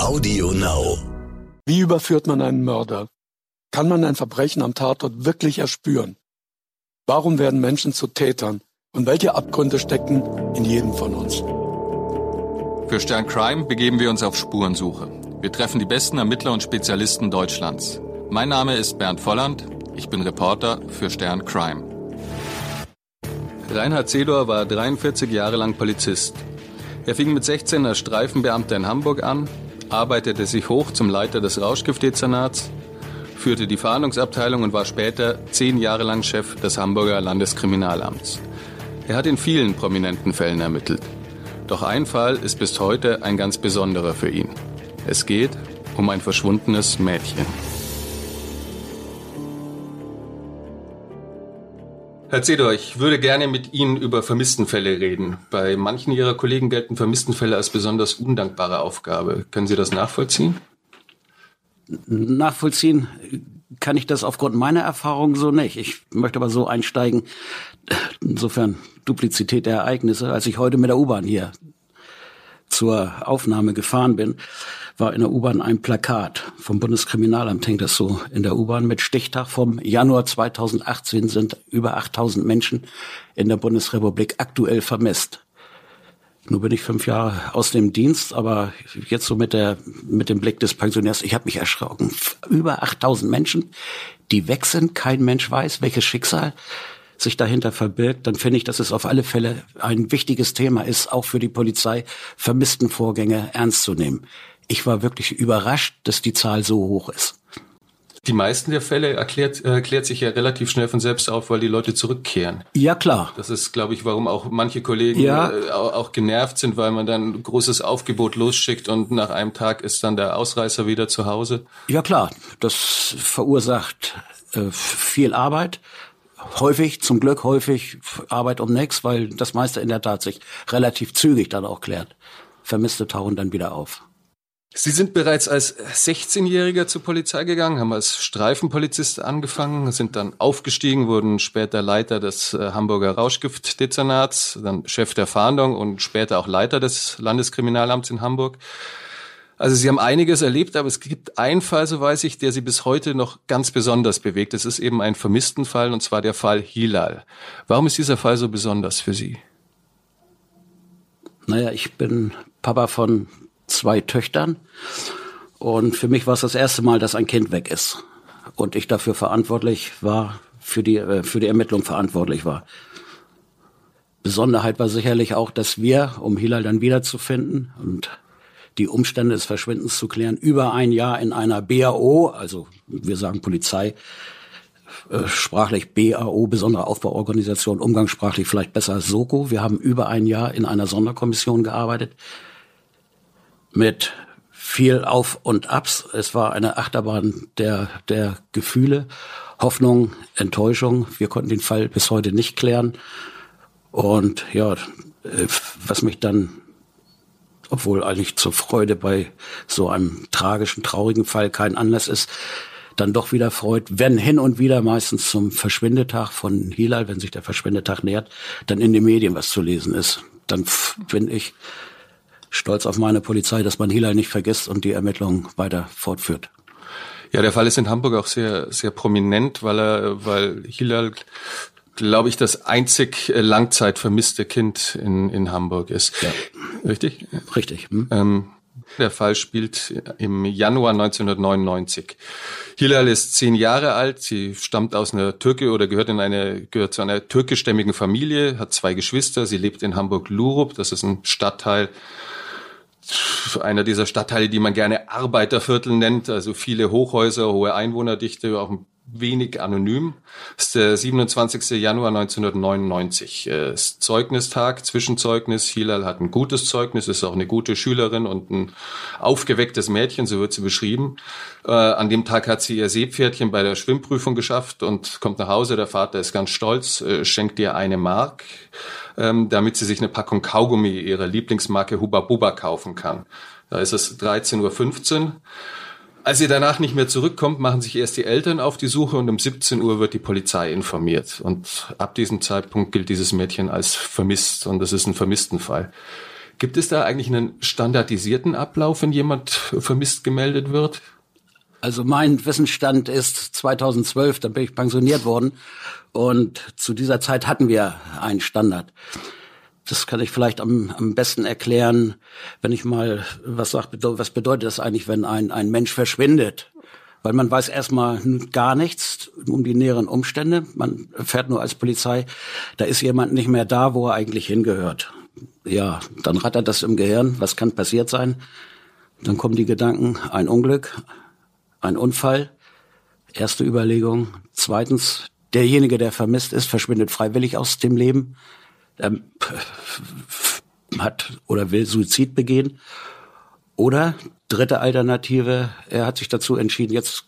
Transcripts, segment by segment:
Audio Now. Wie überführt man einen Mörder? Kann man ein Verbrechen am Tatort wirklich erspüren? Warum werden Menschen zu Tätern? Und welche Abgründe stecken in jedem von uns? Für Stern Crime begeben wir uns auf Spurensuche. Wir treffen die besten Ermittler und Spezialisten Deutschlands. Mein Name ist Bernd Volland. Ich bin Reporter für Stern Crime. Reinhard Zedor war 43 Jahre lang Polizist. Er fing mit 16 als Streifenbeamter in Hamburg an, arbeitete sich hoch zum Leiter des Rauschgiftdezernats, führte die Fahndungsabteilung und war später zehn Jahre lang Chef des Hamburger Landeskriminalamts. Er hat in vielen prominenten Fällen ermittelt. Doch ein Fall ist bis heute ein ganz besonderer für ihn. Es geht um ein verschwundenes Mädchen. Herr Zedor, ich würde gerne mit Ihnen über Vermisstenfälle reden. Bei manchen Ihrer Kollegen gelten Vermisstenfälle als besonders undankbare Aufgabe. Können Sie das nachvollziehen? Nachvollziehen kann ich das aufgrund meiner Erfahrung so nicht. Ich möchte aber so einsteigen, insofern Duplizität der Ereignisse, als ich heute mit der U-Bahn hier zur Aufnahme gefahren bin, war in der U-Bahn ein Plakat vom Bundeskriminalamt, hängt das so in der U-Bahn mit Stichtag vom Januar 2018 sind über 8000 Menschen in der Bundesrepublik aktuell vermisst. Nur bin ich fünf Jahre aus dem Dienst, aber jetzt so mit der mit dem Blick des Pensionärs, ich habe mich erschrocken. Über 8000 Menschen, die weg sind, kein Mensch weiß, welches Schicksal sich dahinter verbirgt, dann finde ich, dass es auf alle Fälle ein wichtiges Thema ist, auch für die Polizei, vermissten Vorgänge ernst zu nehmen. Ich war wirklich überrascht, dass die Zahl so hoch ist. Die meisten der Fälle erklärt, erklärt sich ja relativ schnell von selbst auf, weil die Leute zurückkehren. Ja, klar. Das ist, glaube ich, warum auch manche Kollegen ja. äh, auch genervt sind, weil man dann ein großes Aufgebot losschickt und nach einem Tag ist dann der Ausreißer wieder zu Hause. Ja, klar. Das verursacht äh, viel Arbeit. Häufig, zum Glück häufig Arbeit um nichts, weil das meiste in der Tat sich relativ zügig dann auch klärt. Vermisste tauchen dann wieder auf. Sie sind bereits als 16-Jähriger zur Polizei gegangen, haben als Streifenpolizist angefangen, sind dann aufgestiegen, wurden später Leiter des äh, Hamburger Rauschgiftdezernats, dann Chef der Fahndung und später auch Leiter des Landeskriminalamts in Hamburg. Also Sie haben einiges erlebt, aber es gibt einen Fall, so weiß ich, der Sie bis heute noch ganz besonders bewegt. Es ist eben ein Vermisstenfall, und zwar der Fall Hilal. Warum ist dieser Fall so besonders für Sie? Naja, ich bin Papa von zwei Töchtern. Und für mich war es das erste Mal, dass ein Kind weg ist. Und ich dafür verantwortlich war, für die, äh, für die Ermittlung verantwortlich war. Besonderheit war sicherlich auch, dass wir, um Hilal dann wiederzufinden und die Umstände des Verschwindens zu klären, über ein Jahr in einer BAO, also wir sagen Polizei, äh, sprachlich BAO, besondere Aufbauorganisation, umgangssprachlich vielleicht besser als SOKO. Wir haben über ein Jahr in einer Sonderkommission gearbeitet, mit viel Auf und Abs. Es war eine Achterbahn der, der Gefühle, Hoffnung, Enttäuschung. Wir konnten den Fall bis heute nicht klären. Und ja, äh, was mich dann, obwohl eigentlich zur Freude bei so einem tragischen, traurigen Fall kein Anlass ist, dann doch wieder freut, wenn hin und wieder meistens zum Verschwindetag von Hilal, wenn sich der Verschwindetag nähert, dann in den Medien was zu lesen ist. Dann bin ich stolz auf meine Polizei, dass man Hilal nicht vergisst und die Ermittlungen weiter fortführt. Ja, der Fall ist in Hamburg auch sehr, sehr prominent, weil er, weil Hilal, glaube ich, das einzig Langzeit vermisste Kind in, in Hamburg ist. Ja. Richtig? Richtig. Hm. Ähm, der Fall spielt im Januar 1999. Hilal ist zehn Jahre alt. Sie stammt aus einer Türke oder gehört in eine, gehört zu einer türkischstämmigen Familie, hat zwei Geschwister. Sie lebt in Hamburg-Lurup. Das ist ein Stadtteil einer dieser Stadtteile, die man gerne Arbeiterviertel nennt, also viele Hochhäuser, hohe Einwohnerdichte, auch ein wenig anonym. Das ist der 27. Januar 1999. Äh, ist Zeugnistag, Zwischenzeugnis. Hilal hat ein gutes Zeugnis, ist auch eine gute Schülerin und ein aufgewecktes Mädchen, so wird sie beschrieben. Äh, an dem Tag hat sie ihr Seepferdchen bei der Schwimmprüfung geschafft und kommt nach Hause. Der Vater ist ganz stolz, äh, schenkt ihr eine Mark ähm, damit sie sich eine Packung Kaugummi ihrer Lieblingsmarke Huba Buba kaufen kann. Da ist es 13.15 Uhr. Als sie danach nicht mehr zurückkommt, machen sich erst die Eltern auf die Suche und um 17 Uhr wird die Polizei informiert. Und ab diesem Zeitpunkt gilt dieses Mädchen als vermisst und das ist ein Vermisstenfall. Gibt es da eigentlich einen standardisierten Ablauf, wenn jemand vermisst gemeldet wird? Also mein Wissensstand ist 2012, da bin ich pensioniert worden und zu dieser Zeit hatten wir einen Standard. Das kann ich vielleicht am, am besten erklären, wenn ich mal was sage, was bedeutet das eigentlich, wenn ein, ein Mensch verschwindet? Weil man weiß erstmal gar nichts um die näheren Umstände. Man erfährt nur als Polizei, da ist jemand nicht mehr da, wo er eigentlich hingehört. Ja, dann rattert das im Gehirn. Was kann passiert sein? Dann kommen die Gedanken, ein Unglück, ein Unfall. Erste Überlegung. Zweitens, derjenige, der vermisst ist, verschwindet freiwillig aus dem Leben, ähm, hat oder will Suizid begehen. Oder dritte Alternative, er hat sich dazu entschieden, jetzt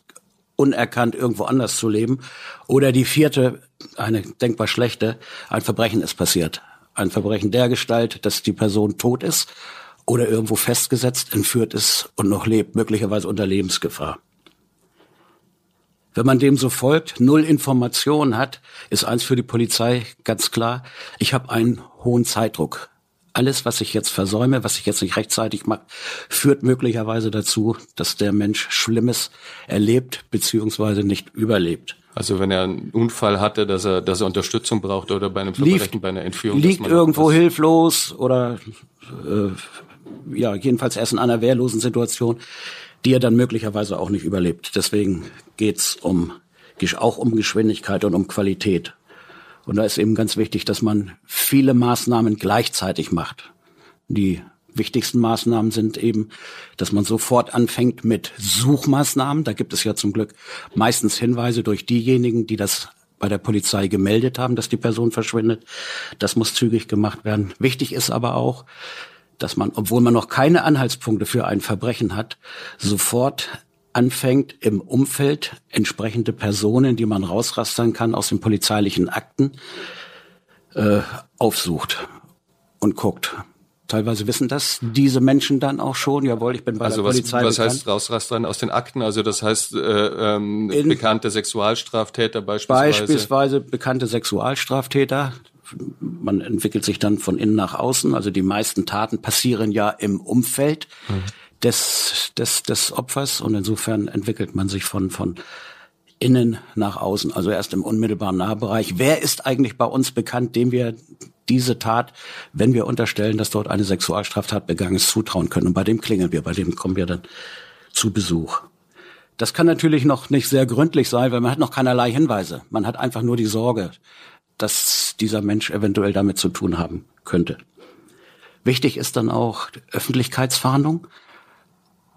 unerkannt irgendwo anders zu leben. Oder die vierte, eine denkbar schlechte, ein Verbrechen ist passiert. Ein Verbrechen der Gestalt, dass die Person tot ist oder irgendwo festgesetzt, entführt ist und noch lebt, möglicherweise unter Lebensgefahr. Wenn man dem so folgt, null Informationen hat, ist eins für die Polizei ganz klar. Ich habe einen hohen Zeitdruck. Alles, was ich jetzt versäume, was ich jetzt nicht rechtzeitig mache, führt möglicherweise dazu, dass der Mensch Schlimmes erlebt beziehungsweise nicht überlebt. Also wenn er einen Unfall hatte, dass er, dass er Unterstützung braucht oder bei einem Verbrechen, liegt, bei einer Entführung. Liegt irgendwo hilflos oder äh, ja, jedenfalls erst in einer wehrlosen Situation die er dann möglicherweise auch nicht überlebt. Deswegen geht's um, auch um Geschwindigkeit und um Qualität. Und da ist eben ganz wichtig, dass man viele Maßnahmen gleichzeitig macht. Die wichtigsten Maßnahmen sind eben, dass man sofort anfängt mit Suchmaßnahmen. Da gibt es ja zum Glück meistens Hinweise durch diejenigen, die das bei der Polizei gemeldet haben, dass die Person verschwindet. Das muss zügig gemacht werden. Wichtig ist aber auch, dass man, obwohl man noch keine Anhaltspunkte für ein Verbrechen hat, sofort anfängt, im Umfeld entsprechende Personen, die man rausrastern kann aus den polizeilichen Akten, äh, aufsucht und guckt. Teilweise wissen das diese Menschen dann auch schon. Jawohl, ich bin bei also der was, Polizei. Was bekannt. heißt rausrastern aus den Akten? Also das heißt äh, ähm, bekannte Sexualstraftäter beispielsweise. Beispielsweise bekannte Sexualstraftäter man entwickelt sich dann von innen nach außen. Also die meisten Taten passieren ja im Umfeld mhm. des, des, des Opfers und insofern entwickelt man sich von, von innen nach außen, also erst im unmittelbaren Nahbereich. Wer ist eigentlich bei uns bekannt, dem wir diese Tat, wenn wir unterstellen, dass dort eine Sexualstraftat begangen ist, zutrauen können? Und bei dem klingeln wir, bei dem kommen wir dann zu Besuch. Das kann natürlich noch nicht sehr gründlich sein, weil man hat noch keinerlei Hinweise. Man hat einfach nur die Sorge, dass dieser Mensch eventuell damit zu tun haben könnte. Wichtig ist dann auch Öffentlichkeitsfahndung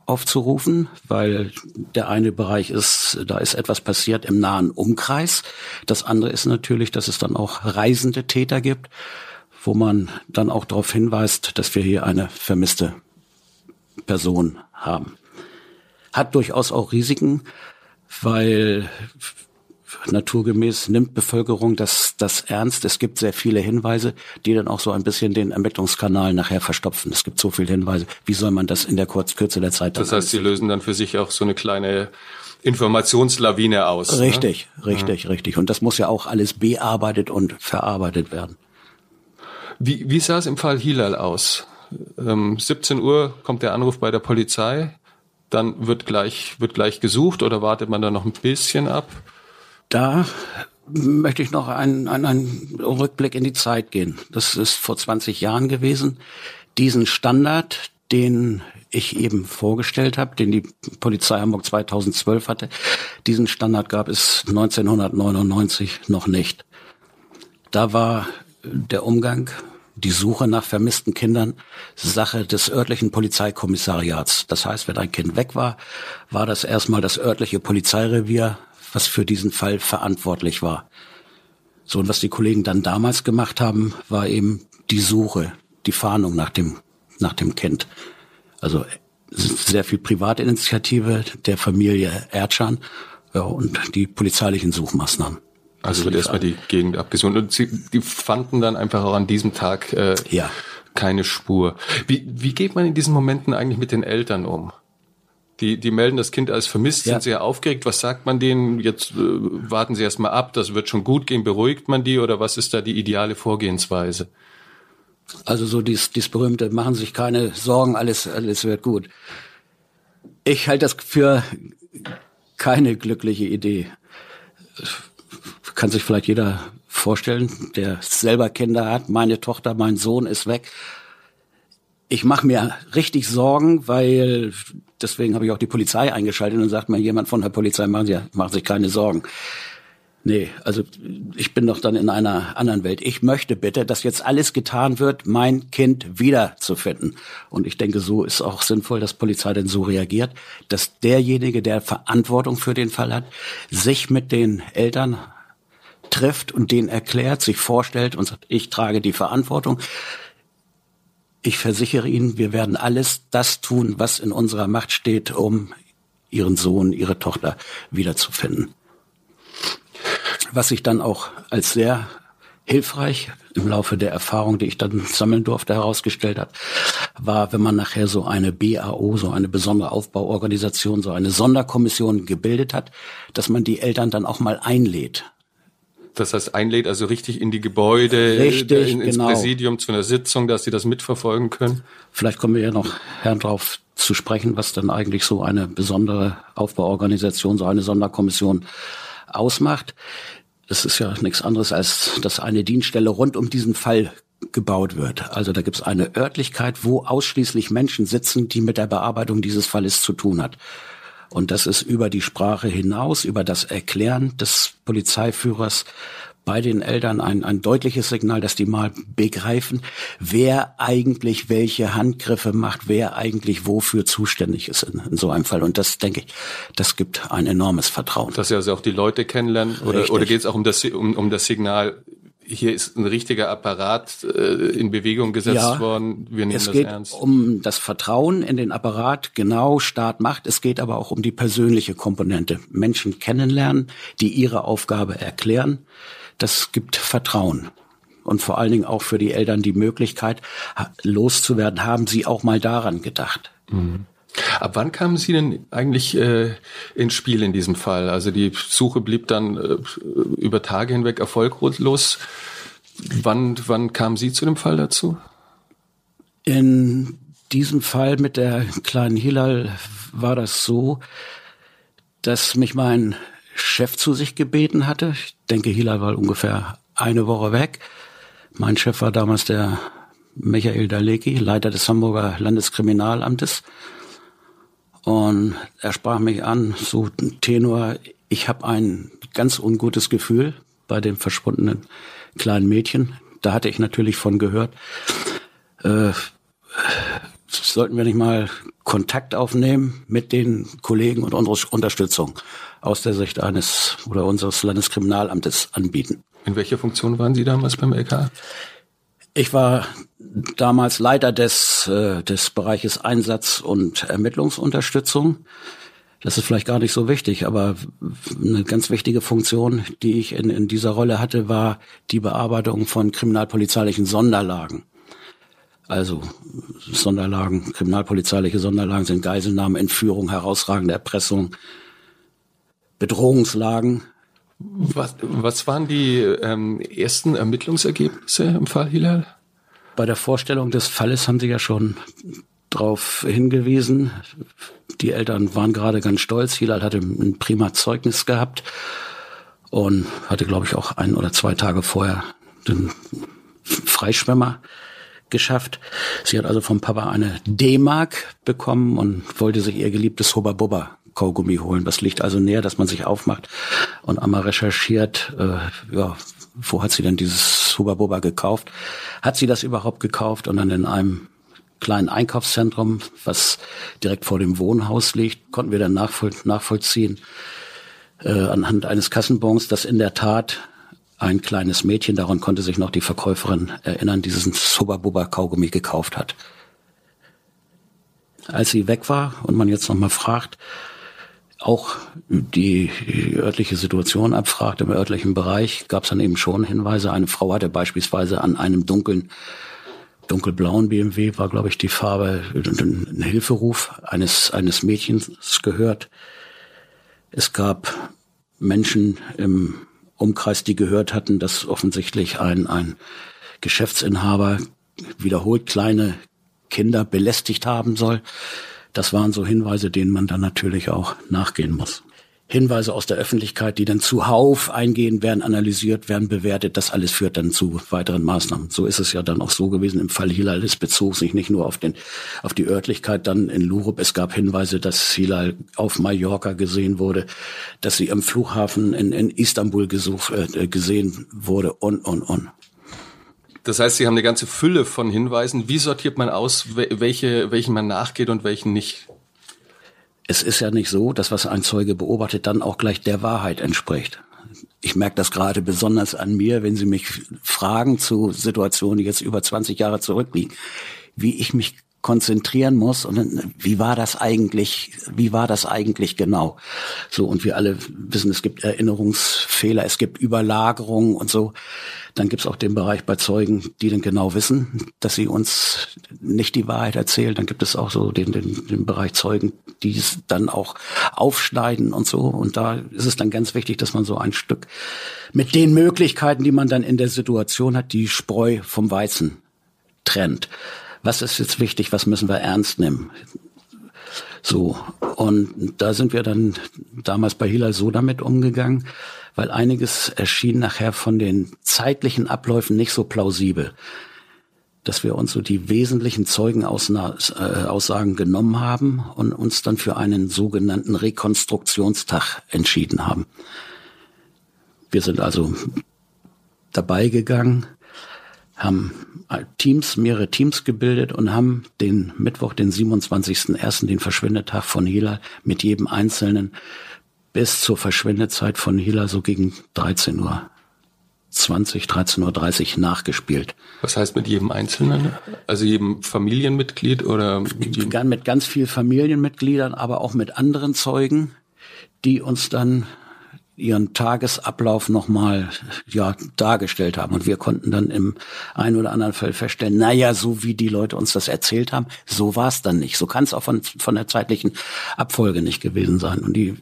aufzurufen, weil der eine Bereich ist, da ist etwas passiert im nahen Umkreis. Das andere ist natürlich, dass es dann auch reisende Täter gibt, wo man dann auch darauf hinweist, dass wir hier eine vermisste Person haben. Hat durchaus auch Risiken, weil naturgemäß nimmt Bevölkerung das, das ernst. Es gibt sehr viele Hinweise, die dann auch so ein bisschen den Ermittlungskanal nachher verstopfen. Es gibt so viele Hinweise. Wie soll man das in der Kurz Kürze der Zeit Das heißt, Sie lösen dann für sich auch so eine kleine Informationslawine aus. Richtig, ne? richtig, ja. richtig. Und das muss ja auch alles bearbeitet und verarbeitet werden. Wie, wie sah es im Fall Hilal aus? Ähm, 17 Uhr kommt der Anruf bei der Polizei. Dann wird gleich, wird gleich gesucht oder wartet man da noch ein bisschen ab? Da möchte ich noch einen, einen, Rückblick in die Zeit gehen. Das ist vor 20 Jahren gewesen. Diesen Standard, den ich eben vorgestellt habe, den die Polizei Hamburg 2012 hatte, diesen Standard gab es 1999 noch nicht. Da war der Umgang, die Suche nach vermissten Kindern Sache des örtlichen Polizeikommissariats. Das heißt, wenn ein Kind weg war, war das erstmal das örtliche Polizeirevier, was für diesen Fall verantwortlich war. So, und was die Kollegen dann damals gemacht haben, war eben die Suche, die Fahndung nach dem, nach dem Kind. Also sehr viel Privatinitiative der Familie Erdschan ja, und die polizeilichen Suchmaßnahmen. Also wird erstmal die Gegend abgesucht. Und sie, die fanden dann einfach auch an diesem Tag äh, ja. keine Spur. Wie, wie geht man in diesen Momenten eigentlich mit den Eltern um? Die, die melden das Kind als vermisst, ja. sind sehr aufgeregt. Was sagt man denen? Jetzt äh, warten Sie erst mal ab, das wird schon gut gehen. Beruhigt man die oder was ist da die ideale Vorgehensweise? Also so dies, dies berühmte, machen sich keine Sorgen, alles, alles wird gut. Ich halte das für keine glückliche Idee. Kann sich vielleicht jeder vorstellen, der selber Kinder hat. Meine Tochter, mein Sohn ist weg. Ich mache mir richtig Sorgen, weil deswegen habe ich auch die Polizei eingeschaltet und sagt mir jemand von der Polizei, machen Sie, machen sich keine Sorgen. Nee, also ich bin doch dann in einer anderen Welt. Ich möchte bitte, dass jetzt alles getan wird, mein Kind wiederzufinden. Und ich denke, so ist auch sinnvoll, dass Polizei denn so reagiert, dass derjenige, der Verantwortung für den Fall hat, sich mit den Eltern trifft und denen erklärt, sich vorstellt und sagt, ich trage die Verantwortung. Ich versichere Ihnen, wir werden alles das tun, was in unserer Macht steht, um Ihren Sohn, Ihre Tochter wiederzufinden. Was sich dann auch als sehr hilfreich im Laufe der Erfahrung, die ich dann sammeln durfte, herausgestellt hat, war, wenn man nachher so eine BAO, so eine besondere Aufbauorganisation, so eine Sonderkommission gebildet hat, dass man die Eltern dann auch mal einlädt das heißt, einlädt also richtig in die Gebäude, richtig, in, ins genau. Präsidium zu einer Sitzung, dass sie das mitverfolgen können. Vielleicht kommen wir ja noch, Herrn, drauf zu sprechen, was dann eigentlich so eine besondere Aufbauorganisation, so eine Sonderkommission ausmacht. Das ist ja nichts anderes, als dass eine Dienststelle rund um diesen Fall gebaut wird. Also da gibt es eine Örtlichkeit, wo ausschließlich Menschen sitzen, die mit der Bearbeitung dieses Falles zu tun hat. Und das ist über die Sprache hinaus, über das Erklären des Polizeiführers bei den Eltern ein, ein deutliches Signal, dass die mal begreifen, wer eigentlich welche Handgriffe macht, wer eigentlich wofür zuständig ist in, in so einem Fall. Und das, denke ich, das gibt ein enormes Vertrauen. Dass sie also auch die Leute kennenlernen? Oder, oder geht es auch um das, um, um das Signal, hier ist ein richtiger Apparat äh, in Bewegung gesetzt ja, worden. Wir nehmen es geht ernst. um das Vertrauen in den Apparat, genau Staat macht. Es geht aber auch um die persönliche Komponente. Menschen kennenlernen, die ihre Aufgabe erklären. Das gibt Vertrauen. Und vor allen Dingen auch für die Eltern die Möglichkeit, loszuwerden, haben sie auch mal daran gedacht. Mhm. Ab wann kamen Sie denn eigentlich äh, ins Spiel in diesem Fall? Also die Suche blieb dann äh, über Tage hinweg erfolglos. Wann, wann kamen Sie zu dem Fall dazu? In diesem Fall mit der kleinen Hilal war das so, dass mich mein Chef zu sich gebeten hatte. Ich denke, Hilal war ungefähr eine Woche weg. Mein Chef war damals der Michael Daleki, Leiter des Hamburger Landeskriminalamtes. Und er sprach mich an, so Tenor, ich habe ein ganz ungutes Gefühl bei dem verschwundenen kleinen Mädchen. Da hatte ich natürlich von gehört. Äh, sollten wir nicht mal Kontakt aufnehmen mit den Kollegen und unsere Unterstützung aus der Sicht eines oder unseres Landeskriminalamtes anbieten. In welcher Funktion waren Sie damals beim LK? Ich war damals Leiter des, äh, des Bereiches Einsatz und Ermittlungsunterstützung. Das ist vielleicht gar nicht so wichtig, aber eine ganz wichtige Funktion, die ich in, in dieser Rolle hatte, war die Bearbeitung von kriminalpolizeilichen Sonderlagen. Also Sonderlagen, kriminalpolizeiliche Sonderlagen sind Geiselnahmen, Entführung, herausragende Erpressung, Bedrohungslagen, was, was waren die ähm, ersten Ermittlungsergebnisse im Fall Hilal? Bei der Vorstellung des Falles haben Sie ja schon darauf hingewiesen. Die Eltern waren gerade ganz stolz. Hilal hatte ein prima Zeugnis gehabt und hatte, glaube ich, auch ein oder zwei Tage vorher den Freischwimmer geschafft. Sie hat also vom Papa eine D-Mark bekommen und wollte sich ihr geliebtes Hubba Bubba Kaugummi holen. Das liegt also näher, dass man sich aufmacht und einmal recherchiert, äh, ja, wo hat sie denn dieses Huba Buba gekauft? Hat sie das überhaupt gekauft und dann in einem kleinen Einkaufszentrum, was direkt vor dem Wohnhaus liegt, konnten wir dann nachvoll nachvollziehen äh, anhand eines Kassenbons, dass in der Tat ein kleines Mädchen, daran konnte sich noch die Verkäuferin erinnern, diesen Huba Buba Kaugummi gekauft hat. Als sie weg war und man jetzt nochmal fragt, auch die, örtliche Situation abfragt im örtlichen Bereich, gab es dann eben schon Hinweise. Eine Frau hatte beispielsweise an einem dunklen, dunkelblauen BMW, war glaube ich die Farbe, ein Hilferuf eines, eines Mädchens gehört. Es gab Menschen im Umkreis, die gehört hatten, dass offensichtlich ein, ein Geschäftsinhaber wiederholt kleine Kinder belästigt haben soll. Das waren so Hinweise, denen man dann natürlich auch nachgehen muss. Hinweise aus der Öffentlichkeit, die dann zuhauf eingehen, werden analysiert, werden bewertet. Das alles führt dann zu weiteren Maßnahmen. So ist es ja dann auch so gewesen im Fall Hilal. Es bezog sich nicht nur auf den, auf die Örtlichkeit dann in Lurup. Es gab Hinweise, dass Hilal auf Mallorca gesehen wurde, dass sie im Flughafen in, in Istanbul gesucht, äh, gesehen wurde und, und, und. Das heißt, Sie haben eine ganze Fülle von Hinweisen. Wie sortiert man aus, welche, welchen man nachgeht und welchen nicht? es ist ja nicht so, dass was ein Zeuge beobachtet, dann auch gleich der Wahrheit entspricht. Ich merke das gerade besonders an mir, wenn Sie mich fragen zu Situationen, die jetzt über 20 Jahre zurückliegen, wie ich mich konzentrieren muss und wie war das eigentlich, wie war das eigentlich genau? So, und wir alle wissen, es gibt Erinnerungsfehler, es gibt Überlagerungen und so. Dann gibt's auch den Bereich bei Zeugen, die dann genau wissen, dass sie uns nicht die Wahrheit erzählen. Dann gibt es auch so den, den, den Bereich Zeugen, die es dann auch aufschneiden und so. Und da ist es dann ganz wichtig, dass man so ein Stück mit den Möglichkeiten, die man dann in der Situation hat, die Spreu vom Weizen trennt was ist jetzt wichtig, was müssen wir ernst nehmen. So, und da sind wir dann damals bei Hila so damit umgegangen, weil einiges erschien nachher von den zeitlichen Abläufen nicht so plausibel, dass wir uns so die wesentlichen Zeugenaussagen äh, genommen haben und uns dann für einen sogenannten Rekonstruktionstag entschieden haben. Wir sind also dabei gegangen, haben Teams, mehrere Teams gebildet und haben den Mittwoch, den 27.01., den Verschwindetag von Hila mit jedem Einzelnen bis zur Verschwindezeit von Hila so gegen 13 Uhr 20, 13.30 Uhr nachgespielt. Was heißt mit jedem Einzelnen? Also jedem Familienmitglied oder? Mit ganz vielen Familienmitgliedern, aber auch mit anderen Zeugen, die uns dann ihren Tagesablauf nochmal ja, dargestellt haben. Und wir konnten dann im einen oder anderen Fall feststellen, naja, so wie die Leute uns das erzählt haben, so war es dann nicht. So kann es auch von, von der zeitlichen Abfolge nicht gewesen sein. Und die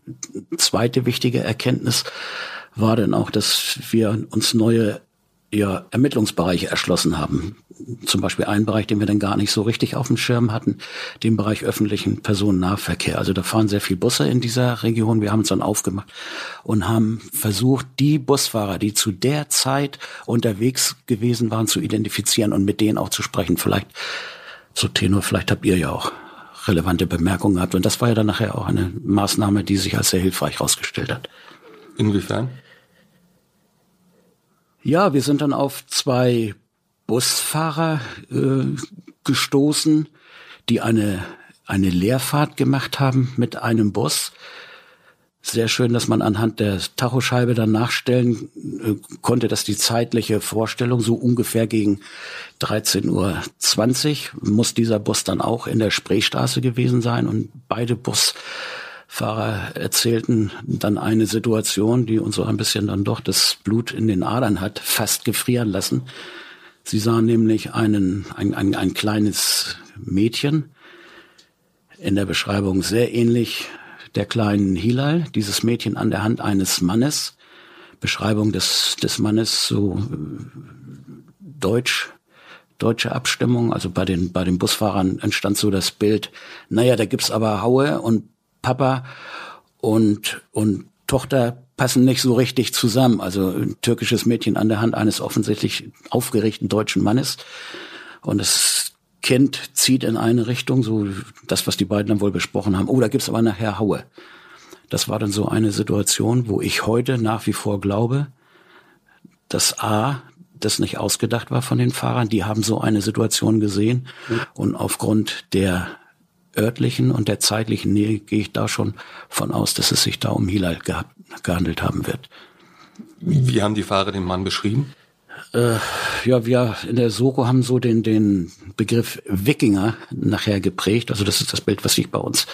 zweite wichtige Erkenntnis war dann auch, dass wir uns neue ja, Ermittlungsbereiche erschlossen haben. Zum Beispiel einen Bereich, den wir dann gar nicht so richtig auf dem Schirm hatten, den Bereich öffentlichen Personennahverkehr. Also da fahren sehr viele Busse in dieser Region. Wir haben uns dann aufgemacht und haben versucht, die Busfahrer, die zu der Zeit unterwegs gewesen waren, zu identifizieren und mit denen auch zu sprechen. Vielleicht, so Tenor, vielleicht habt ihr ja auch relevante Bemerkungen gehabt. Und das war ja dann nachher auch eine Maßnahme, die sich als sehr hilfreich herausgestellt hat. Inwiefern? Ja, wir sind dann auf zwei Busfahrer äh, gestoßen, die eine, eine Leerfahrt gemacht haben mit einem Bus. Sehr schön, dass man anhand der Tachoscheibe dann nachstellen äh, konnte, dass die zeitliche Vorstellung so ungefähr gegen 13.20 Uhr muss dieser Bus dann auch in der Spreestraße gewesen sein und beide Bus Fahrer erzählten dann eine Situation, die uns so ein bisschen dann doch das Blut in den Adern hat fast gefrieren lassen. Sie sahen nämlich einen, ein, ein, ein kleines Mädchen, in der Beschreibung sehr ähnlich der kleinen Hilal, dieses Mädchen an der Hand eines Mannes. Beschreibung des, des Mannes so deutsch, deutsche Abstimmung. Also bei den, bei den Busfahrern entstand so das Bild, naja, da gibt's aber Haue und Papa und, und Tochter passen nicht so richtig zusammen. Also ein türkisches Mädchen an der Hand eines offensichtlich aufgeregten deutschen Mannes. Und das Kind zieht in eine Richtung, so das, was die beiden dann wohl besprochen haben. Oh, da gibt's aber nachher Haue. Das war dann so eine Situation, wo ich heute nach wie vor glaube, dass A, das nicht ausgedacht war von den Fahrern. Die haben so eine Situation gesehen und aufgrund der örtlichen und der zeitlichen Nähe gehe ich da schon von aus, dass es sich da um Hilal gehabt, gehandelt haben wird. Wie haben die Fahrer den Mann beschrieben? Äh, ja, wir in der Soko haben so den, den Begriff Wikinger nachher geprägt. Also das ist das Bild, was sich bei uns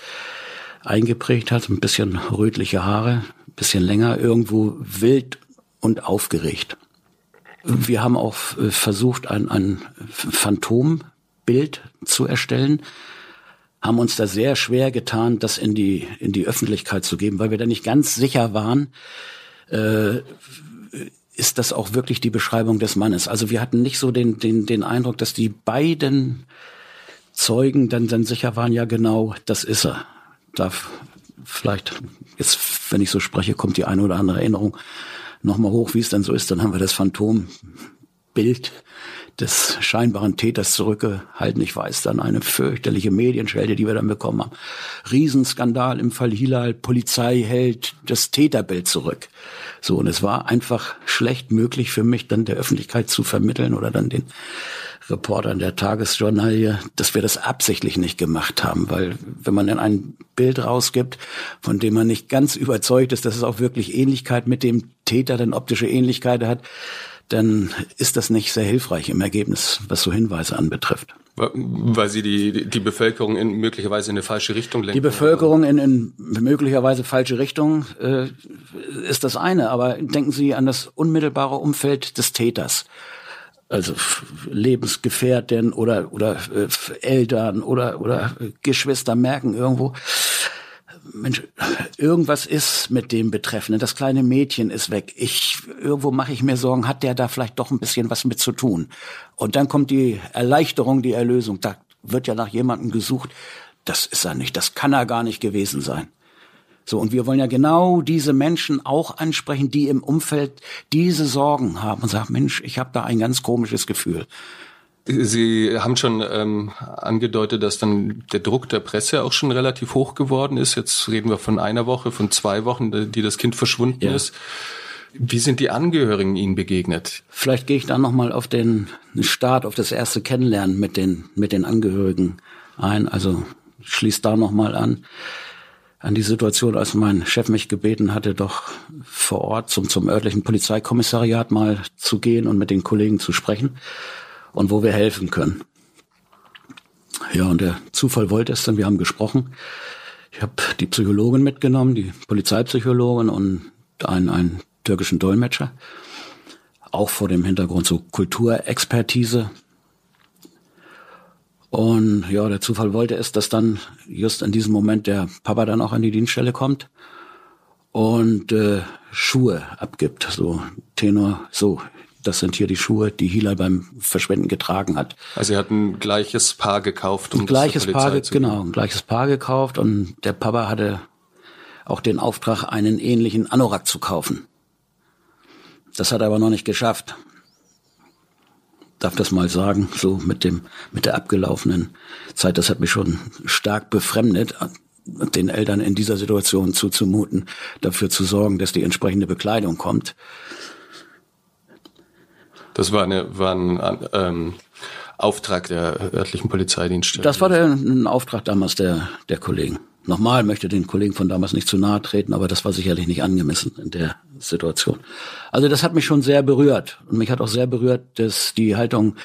eingeprägt hat. Ein bisschen rötliche Haare, ein bisschen länger, irgendwo wild und aufgeregt. Wir haben auch äh, versucht, ein, ein Phantombild zu erstellen haben uns da sehr schwer getan, das in die, in die Öffentlichkeit zu geben, weil wir da nicht ganz sicher waren, äh, ist das auch wirklich die Beschreibung des Mannes. Also wir hatten nicht so den, den, den Eindruck, dass die beiden Zeugen dann, dann sicher waren, ja genau, das ist er. Da vielleicht, jetzt, wenn ich so spreche, kommt die eine oder andere Erinnerung nochmal hoch, wie es dann so ist. Dann haben wir das Phantombild des scheinbaren Täters zurückgehalten. Ich weiß dann eine fürchterliche Medienschelte, die wir dann bekommen haben. Riesenskandal im Fall Hilal, Polizei hält das Täterbild zurück. So, und es war einfach schlecht möglich für mich, dann der Öffentlichkeit zu vermitteln oder dann den Reportern der Tagesjournalie, dass wir das absichtlich nicht gemacht haben, weil wenn man dann ein Bild rausgibt, von dem man nicht ganz überzeugt ist, dass es auch wirklich Ähnlichkeit mit dem Täter, denn optische Ähnlichkeit hat, dann ist das nicht sehr hilfreich im Ergebnis, was so Hinweise anbetrifft. Weil sie die, die Bevölkerung in möglicherweise in eine falsche Richtung lenken. Die Bevölkerung in, in möglicherweise falsche Richtung äh, ist das eine, aber denken Sie an das unmittelbare Umfeld des Täters. Also Lebensgefährtin oder oder äh, Eltern oder oder Geschwister merken irgendwo, Mensch, irgendwas ist mit dem Betreffenden. Das kleine Mädchen ist weg. Ich, irgendwo mache ich mir Sorgen, hat der da vielleicht doch ein bisschen was mit zu tun? Und dann kommt die Erleichterung, die Erlösung. Da wird ja nach jemandem gesucht. Das ist er nicht. Das kann er gar nicht gewesen sein. So, und wir wollen ja genau diese Menschen auch ansprechen, die im Umfeld diese Sorgen haben und sagen, Mensch, ich habe da ein ganz komisches Gefühl. Sie haben schon ähm, angedeutet, dass dann der Druck der Presse auch schon relativ hoch geworden ist. Jetzt reden wir von einer Woche, von zwei Wochen, die das Kind verschwunden ja. ist. Wie sind die Angehörigen Ihnen begegnet? Vielleicht gehe ich dann nochmal auf den Start, auf das erste Kennenlernen mit den, mit den Angehörigen ein. Also schließt da nochmal an an die Situation, als mein Chef mich gebeten hatte, doch vor Ort zum, zum örtlichen Polizeikommissariat mal zu gehen und mit den Kollegen zu sprechen und wo wir helfen können. Ja, und der Zufall wollte es dann, wir haben gesprochen. Ich habe die Psychologin mitgenommen, die Polizeipsychologin und einen, einen türkischen Dolmetscher. Auch vor dem Hintergrund so Kulturexpertise. Und ja, der Zufall wollte es, dass dann just in diesem Moment der Papa dann auch an die Dienststelle kommt und äh, Schuhe abgibt. So Tenor, so das sind hier die Schuhe, die Hila beim Verschwenden getragen hat. Also er hat ein gleiches Paar gekauft. Um ein gleiches Paar, genau, ein gleiches Paar gekauft und der Papa hatte auch den Auftrag, einen ähnlichen Anorak zu kaufen. Das hat er aber noch nicht geschafft. Darf das mal sagen, so mit dem, mit der abgelaufenen Zeit. Das hat mich schon stark befremdet, den Eltern in dieser Situation zuzumuten, dafür zu sorgen, dass die entsprechende Bekleidung kommt. Das war, eine, war ein ähm, Auftrag der örtlichen Polizeidienststelle. Das war der, ein Auftrag damals der, der Kollegen. Nochmal möchte den Kollegen von damals nicht zu nahe treten, aber das war sicherlich nicht angemessen in der Situation. Also das hat mich schon sehr berührt. Und mich hat auch sehr berührt, dass die Haltung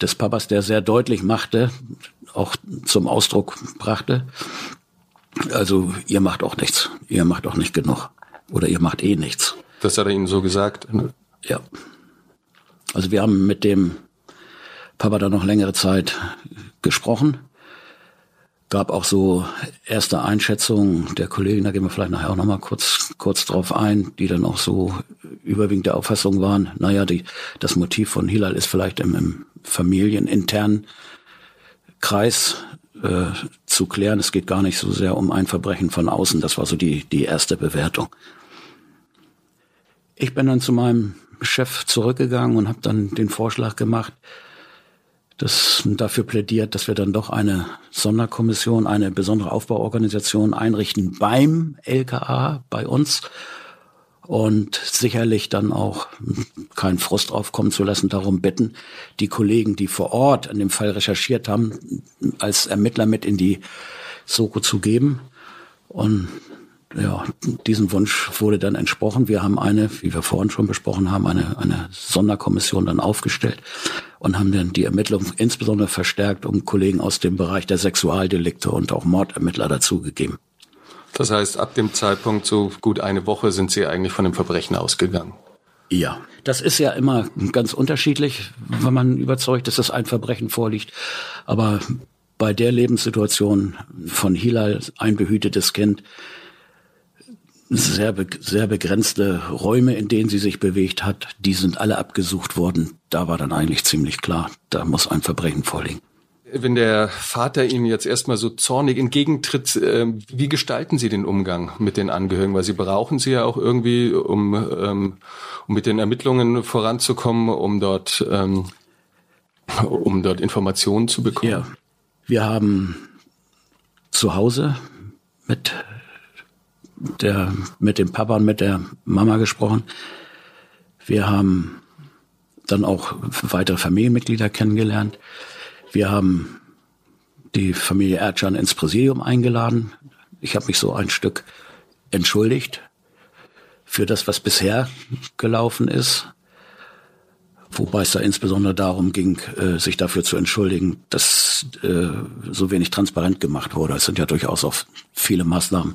des Papas, der sehr deutlich machte, auch zum Ausdruck brachte. Also ihr macht auch nichts. Ihr macht auch nicht genug. Oder ihr macht eh nichts. Das hat er Ihnen so gesagt? Ja. Also wir haben mit dem Papa da noch längere Zeit gesprochen. Gab auch so erste Einschätzungen der Kollegen, da gehen wir vielleicht nachher auch nochmal kurz, kurz drauf ein, die dann auch so überwiegend der Auffassung waren, naja, die, das Motiv von Hilal ist vielleicht im, im familieninternen Kreis äh, zu klären. Es geht gar nicht so sehr um ein Verbrechen von außen. Das war so die, die erste Bewertung. Ich bin dann zu meinem Chef zurückgegangen und habe dann den Vorschlag gemacht, das dafür plädiert, dass wir dann doch eine Sonderkommission, eine besondere Aufbauorganisation einrichten beim LKA, bei uns und sicherlich dann auch keinen Frust aufkommen zu lassen, darum bitten, die Kollegen, die vor Ort an dem Fall recherchiert haben, als Ermittler mit in die Soko zu geben. Und ja, diesem Wunsch wurde dann entsprochen. Wir haben eine, wie wir vorhin schon besprochen haben, eine, eine Sonderkommission dann aufgestellt und haben dann die Ermittlungen insbesondere verstärkt um Kollegen aus dem Bereich der Sexualdelikte und auch Mordermittler dazugegeben. Das heißt, ab dem Zeitpunkt so gut eine Woche sind Sie eigentlich von dem Verbrechen ausgegangen. Ja, das ist ja immer ganz unterschiedlich, wenn man überzeugt ist, dass ein Verbrechen vorliegt. Aber bei der Lebenssituation von Hilal, ein behütetes Kind, sehr, be sehr begrenzte Räume, in denen sie sich bewegt hat. Die sind alle abgesucht worden. Da war dann eigentlich ziemlich klar, da muss ein Verbrechen vorliegen. Wenn der Vater Ihnen jetzt erstmal so zornig entgegentritt, äh, wie gestalten Sie den Umgang mit den Angehörigen? Weil Sie brauchen sie ja auch irgendwie, um, ähm, um mit den Ermittlungen voranzukommen, um dort, ähm, um dort Informationen zu bekommen. Ja, wir haben zu Hause mit der, mit dem Papa und mit der Mama gesprochen. Wir haben dann auch weitere Familienmitglieder kennengelernt. Wir haben die Familie Erdschan ins Präsidium eingeladen. Ich habe mich so ein Stück entschuldigt für das, was bisher gelaufen ist. Wobei es da insbesondere darum ging, äh, sich dafür zu entschuldigen, dass äh, so wenig transparent gemacht wurde. Es sind ja durchaus auch viele Maßnahmen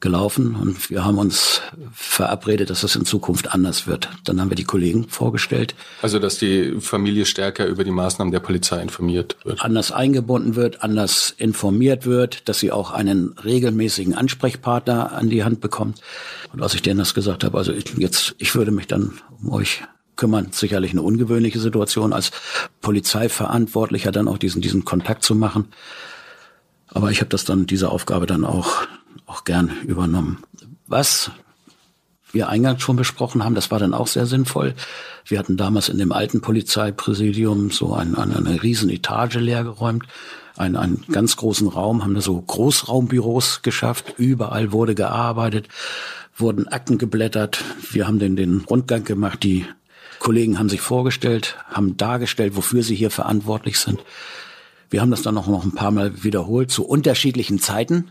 gelaufen und wir haben uns verabredet, dass das in Zukunft anders wird. Dann haben wir die Kollegen vorgestellt. Also, dass die Familie stärker über die Maßnahmen der Polizei informiert wird. Anders eingebunden wird, anders informiert wird, dass sie auch einen regelmäßigen Ansprechpartner an die Hand bekommt. Und als ich denen das gesagt habe, also ich, jetzt, ich würde mich dann um euch kümmern. Sicherlich eine ungewöhnliche Situation, als Polizeiverantwortlicher dann auch diesen, diesen Kontakt zu machen. Aber ich habe das dann, diese Aufgabe dann auch auch gern übernommen. Was wir eingangs schon besprochen haben, das war dann auch sehr sinnvoll. Wir hatten damals in dem alten Polizeipräsidium so ein, eine, eine riesen Etage leergeräumt, einen, einen ganz großen Raum, haben da so Großraumbüros geschafft. Überall wurde gearbeitet, wurden Akten geblättert. Wir haben den, den Rundgang gemacht. Die Kollegen haben sich vorgestellt, haben dargestellt, wofür sie hier verantwortlich sind. Wir haben das dann auch noch ein paar Mal wiederholt zu unterschiedlichen Zeiten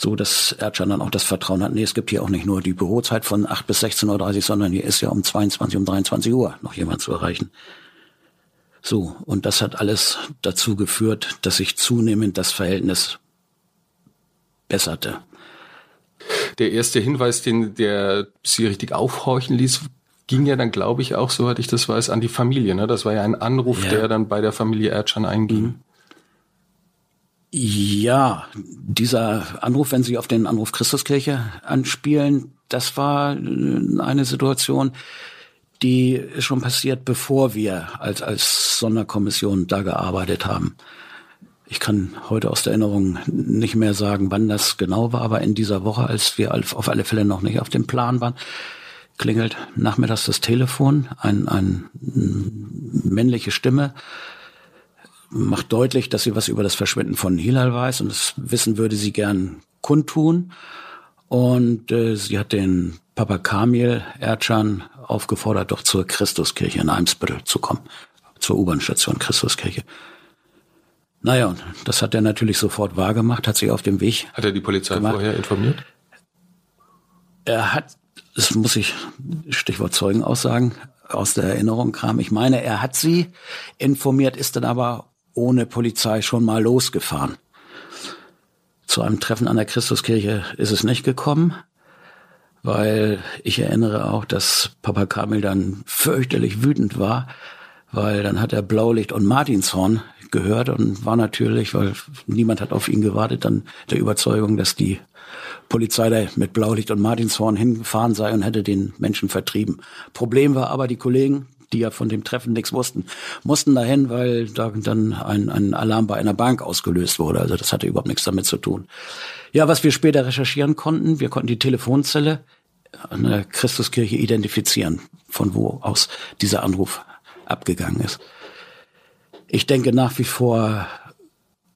so dass Erdschan dann auch das Vertrauen hat, nee, es gibt hier auch nicht nur die Bürozeit von 8 bis 16.30 Uhr, sondern hier ist ja um 22, um 23 Uhr noch jemand zu erreichen. So, und das hat alles dazu geführt, dass sich zunehmend das Verhältnis besserte. Der erste Hinweis, den der Sie richtig aufhorchen ließ, ging ja dann, glaube ich, auch, soweit ich das weiß, an die Familie. Ne? Das war ja ein Anruf, ja. der dann bei der Familie Erdschan einging. Mhm. Ja, dieser Anruf, wenn Sie auf den Anruf Christuskirche anspielen, das war äh, eine Situation, die ist schon passiert, bevor wir als, als Sonderkommission da gearbeitet haben. Ich kann heute aus der Erinnerung nicht mehr sagen, wann das genau war, aber in dieser Woche, als wir auf alle Fälle noch nicht auf dem Plan waren, klingelt nachmittags das Telefon, ein, ein männliche Stimme macht deutlich, dass sie was über das Verschwinden von Hilal weiß und das Wissen würde sie gern kundtun. Und äh, sie hat den Papa Kamil Erdschan aufgefordert, doch zur Christuskirche in Eimsbüttel zu kommen, zur U-Bahn-Station Christuskirche. Naja, und das hat er natürlich sofort wahrgemacht, hat sich auf dem Weg. Hat er die Polizei gemacht. vorher informiert? Er hat, das muss ich, Stichwort Zeugenaussagen, aus der Erinnerung kam. Ich meine, er hat sie informiert, ist dann aber ohne Polizei schon mal losgefahren. Zu einem Treffen an der Christuskirche ist es nicht gekommen, weil ich erinnere auch, dass Papa Kamil dann fürchterlich wütend war, weil dann hat er Blaulicht und Martinshorn gehört und war natürlich, weil niemand hat auf ihn gewartet, dann der Überzeugung, dass die Polizei da mit Blaulicht und Martinshorn hingefahren sei und hätte den Menschen vertrieben. Problem war aber, die Kollegen, die ja von dem Treffen nichts wussten, mussten dahin, weil da dann ein, ein Alarm bei einer Bank ausgelöst wurde. Also das hatte überhaupt nichts damit zu tun. Ja, was wir später recherchieren konnten, wir konnten die Telefonzelle an der Christuskirche identifizieren, von wo aus dieser Anruf abgegangen ist. Ich denke nach wie vor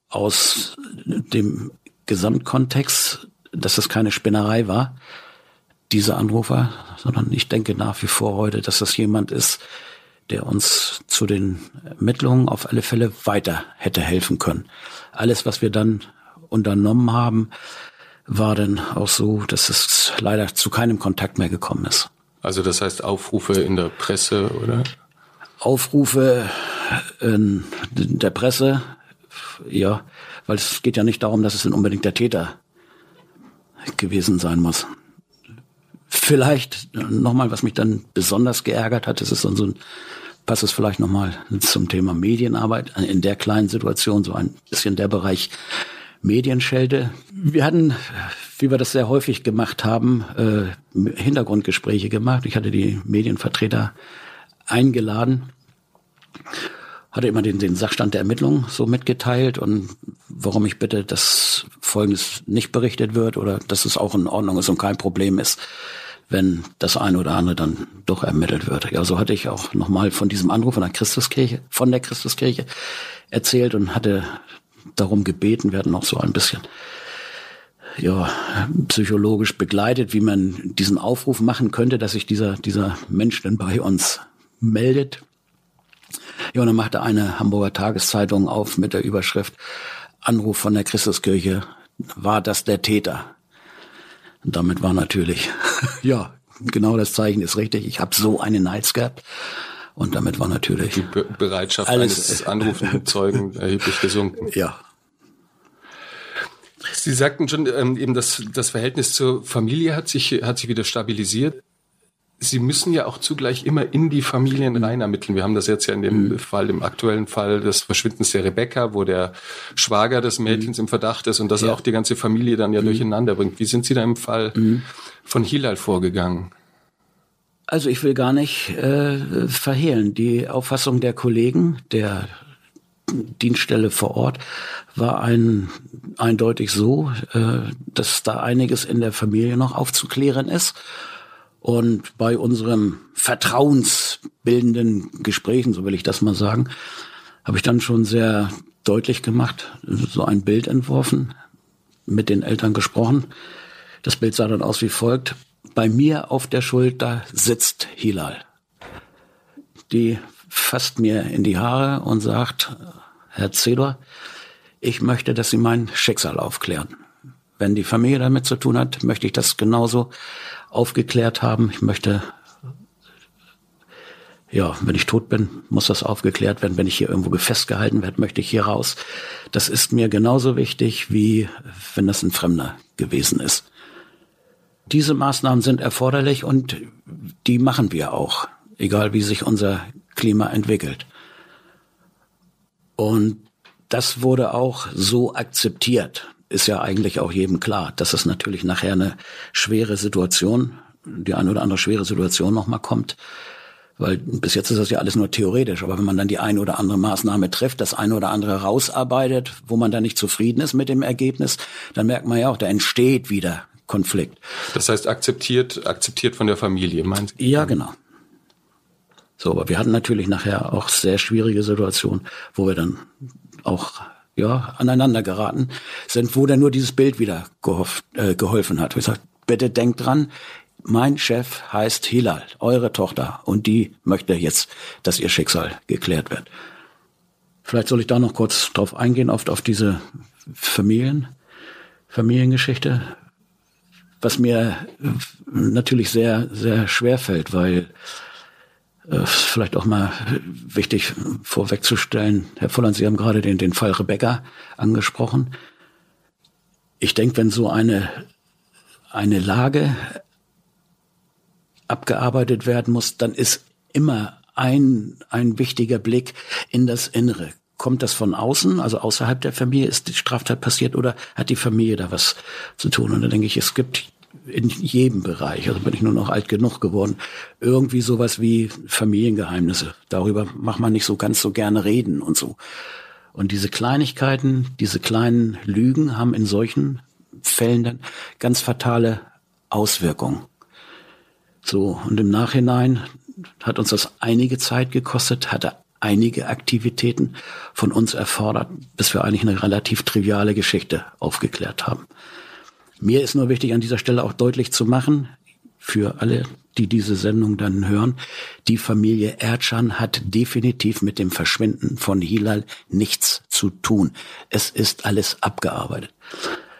aus dem Gesamtkontext, dass es keine Spinnerei war, diese Anrufer, sondern ich denke nach wie vor heute, dass das jemand ist, der uns zu den Ermittlungen auf alle Fälle weiter hätte helfen können. Alles, was wir dann unternommen haben, war dann auch so, dass es leider zu keinem Kontakt mehr gekommen ist. Also das heißt Aufrufe in der Presse, oder? Aufrufe in der Presse, ja, weil es geht ja nicht darum, dass es dann unbedingt der Täter gewesen sein muss. Vielleicht nochmal, was mich dann besonders geärgert hat, das ist so ein, passt es vielleicht nochmal zum Thema Medienarbeit, in der kleinen Situation so ein bisschen der Bereich Medienschelte. Wir hatten wie wir das sehr häufig gemacht haben, äh, Hintergrundgespräche gemacht. Ich hatte die Medienvertreter eingeladen, hatte immer den, den Sachstand der Ermittlungen so mitgeteilt und warum ich bitte, dass Folgendes nicht berichtet wird oder dass es auch in Ordnung ist und kein Problem ist, wenn das eine oder andere dann doch ermittelt wird. Ja, so hatte ich auch nochmal von diesem Anruf von der Christuskirche, von der Christuskirche erzählt und hatte darum gebeten, wir hatten auch so ein bisschen ja, psychologisch begleitet, wie man diesen Aufruf machen könnte, dass sich dieser, dieser Mensch denn bei uns meldet. Ja, und dann machte eine Hamburger Tageszeitung auf mit der Überschrift Anruf von der Christuskirche, war das der Täter? Und damit war natürlich, ja, genau das Zeichen ist richtig. Ich habe so einen Nights gehabt. Und damit war natürlich die Be Bereitschaft alles, eines anrufenden Zeugen erheblich gesunken. Ja, Sie sagten schon, ähm, eben das, das Verhältnis zur Familie hat sich, hat sich wieder stabilisiert. Sie müssen ja auch zugleich immer in die Familien rein ermitteln. Wir haben das jetzt ja in dem mhm. Fall, im aktuellen Fall des Verschwindens der Rebecca, wo der Schwager des Mädchens mhm. im Verdacht ist und das ja. auch die ganze Familie dann ja mhm. durcheinander bringt. Wie sind Sie da im Fall mhm. von Hilal vorgegangen? Also ich will gar nicht äh, verhehlen. Die Auffassung der Kollegen, der Dienststelle vor Ort war ein, eindeutig so, äh, dass da einiges in der Familie noch aufzuklären ist. Und bei unserem vertrauensbildenden Gesprächen, so will ich das mal sagen, habe ich dann schon sehr deutlich gemacht, so ein Bild entworfen, mit den Eltern gesprochen. Das Bild sah dann aus wie folgt. Bei mir auf der Schulter sitzt Hilal. Die fasst mir in die Haare und sagt, Herr Zedor, ich möchte, dass Sie mein Schicksal aufklären. Wenn die Familie damit zu tun hat, möchte ich das genauso aufgeklärt haben. Ich möchte, ja, wenn ich tot bin, muss das aufgeklärt werden. Wenn ich hier irgendwo festgehalten werde, möchte ich hier raus. Das ist mir genauso wichtig, wie wenn das ein Fremder gewesen ist. Diese Maßnahmen sind erforderlich und die machen wir auch, egal wie sich unser Klima entwickelt. Und das wurde auch so akzeptiert. Ist ja eigentlich auch jedem klar, dass es natürlich nachher eine schwere Situation, die eine oder andere schwere Situation nochmal kommt. Weil bis jetzt ist das ja alles nur theoretisch. Aber wenn man dann die eine oder andere Maßnahme trifft, das eine oder andere rausarbeitet, wo man dann nicht zufrieden ist mit dem Ergebnis, dann merkt man ja auch, da entsteht wieder Konflikt. Das heißt, akzeptiert, akzeptiert von der Familie, meinst du? Ja, genau. So, aber wir hatten natürlich nachher auch sehr schwierige Situationen, wo wir dann auch ja aneinander geraten sind, wo dann nur dieses Bild wieder gehofft, äh, geholfen hat. Wir gesagt, bitte denkt dran, mein Chef heißt Hilal, eure Tochter, und die möchte jetzt, dass ihr Schicksal geklärt wird. Vielleicht soll ich da noch kurz drauf eingehen, oft auf diese Familien, Familiengeschichte, was mir natürlich sehr, sehr schwer fällt, weil äh, vielleicht auch mal wichtig vorwegzustellen, Herr Volland, Sie haben gerade den, den Fall Rebecca angesprochen. Ich denke, wenn so eine, eine Lage abgearbeitet werden muss, dann ist immer ein, ein wichtiger Blick in das Innere. Kommt das von außen, also außerhalb der Familie, ist die Straftat passiert oder hat die Familie da was zu tun? Und da denke ich, es gibt in jedem Bereich, also bin ich nur noch alt genug geworden, irgendwie sowas wie Familiengeheimnisse. Darüber macht man nicht so ganz so gerne reden und so. Und diese Kleinigkeiten, diese kleinen Lügen haben in solchen Fällen dann ganz fatale Auswirkungen. So, und im Nachhinein hat uns das einige Zeit gekostet, hatte einige Aktivitäten von uns erfordert, bis wir eigentlich eine relativ triviale Geschichte aufgeklärt haben. Mir ist nur wichtig, an dieser Stelle auch deutlich zu machen, für alle, die diese Sendung dann hören, die Familie Erdschan hat definitiv mit dem Verschwinden von Hilal nichts zu tun. Es ist alles abgearbeitet.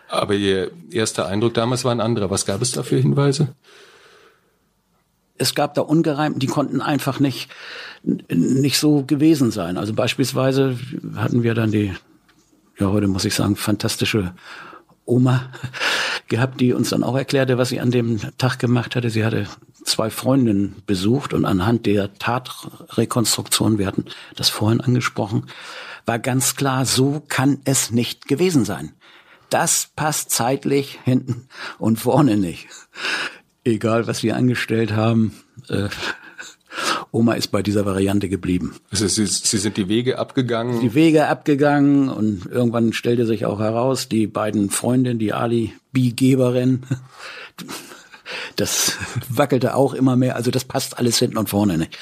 Aber Ihr erster Eindruck damals war ein anderer. Was gab es da für Hinweise? Es gab da Ungereimten, die konnten einfach nicht, nicht so gewesen sein. Also beispielsweise hatten wir dann die, ja heute muss ich sagen, fantastische Oma gehabt, die uns dann auch erklärte, was sie an dem Tag gemacht hatte. Sie hatte zwei Freundinnen besucht und anhand der Tatrekonstruktion, wir hatten das vorhin angesprochen, war ganz klar, so kann es nicht gewesen sein. das passt zeitlich hinten und vorne nicht. Egal, was wir angestellt haben, äh, Oma ist bei dieser Variante geblieben. Also Sie, Sie sind die Wege abgegangen? Die Wege abgegangen und irgendwann stellte sich auch heraus, die beiden Freundinnen, die Ali-Bi-Geberin, das wackelte auch immer mehr. Also das passt alles hinten und vorne nicht.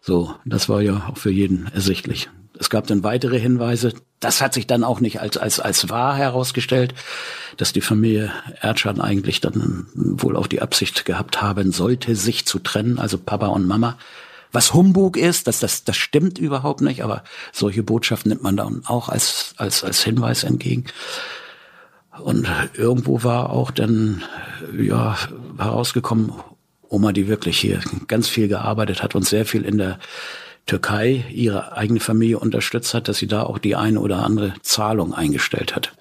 So, das war ja auch für jeden ersichtlich. Es gab dann weitere Hinweise. Das hat sich dann auch nicht als, als, als wahr herausgestellt, dass die Familie Erdschan eigentlich dann wohl auch die Absicht gehabt haben sollte, sich zu trennen, also Papa und Mama. Was Humbug ist, das, das, das stimmt überhaupt nicht, aber solche Botschaften nimmt man dann auch als, als, als Hinweis entgegen. Und irgendwo war auch dann, ja, herausgekommen, Oma, die wirklich hier ganz viel gearbeitet hat und sehr viel in der Türkei ihre eigene Familie unterstützt hat, dass sie da auch die eine oder andere Zahlung eingestellt hat.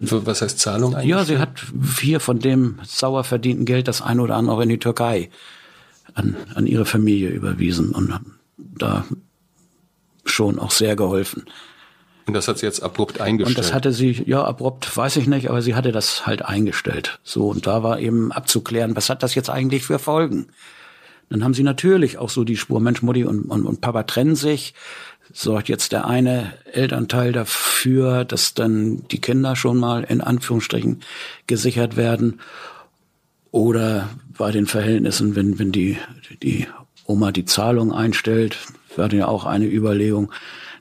Was heißt Zahlung eigentlich? Ja, sie hat hier von dem sauer verdienten Geld das eine oder andere auch in die Türkei an, an ihre Familie überwiesen und da schon auch sehr geholfen. Und das hat sie jetzt abrupt eingestellt. Und das hatte sie, ja, abrupt weiß ich nicht, aber sie hatte das halt eingestellt. So, und da war eben abzuklären, was hat das jetzt eigentlich für Folgen? Dann haben sie natürlich auch so die Spur, Mensch, Mutti und, und, und Papa trennen sich. Sorgt jetzt der eine Elternteil dafür, dass dann die Kinder schon mal in Anführungsstrichen gesichert werden? Oder bei den Verhältnissen, wenn, wenn die, die Oma die Zahlung einstellt, war ja auch eine Überlegung,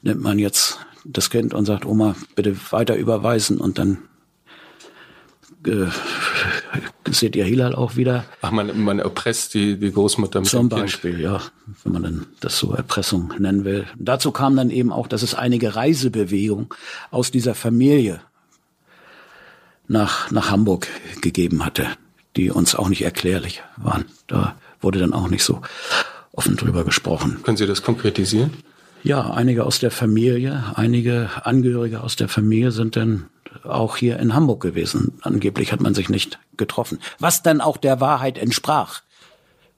nimmt man jetzt das Kind und sagt, Oma, bitte weiter überweisen und dann äh, seht ihr Hilal auch wieder. Ach, man, man erpresst die, die Großmutter mit Zum Beispiel, ja, wenn man dann das so Erpressung nennen will. dazu kam dann eben auch, dass es einige Reisebewegungen aus dieser Familie nach, nach Hamburg gegeben hatte die uns auch nicht erklärlich waren. Da wurde dann auch nicht so offen drüber gesprochen. Können Sie das konkretisieren? Ja, einige aus der Familie, einige Angehörige aus der Familie sind dann auch hier in Hamburg gewesen. Angeblich hat man sich nicht getroffen. Was dann auch der Wahrheit entsprach.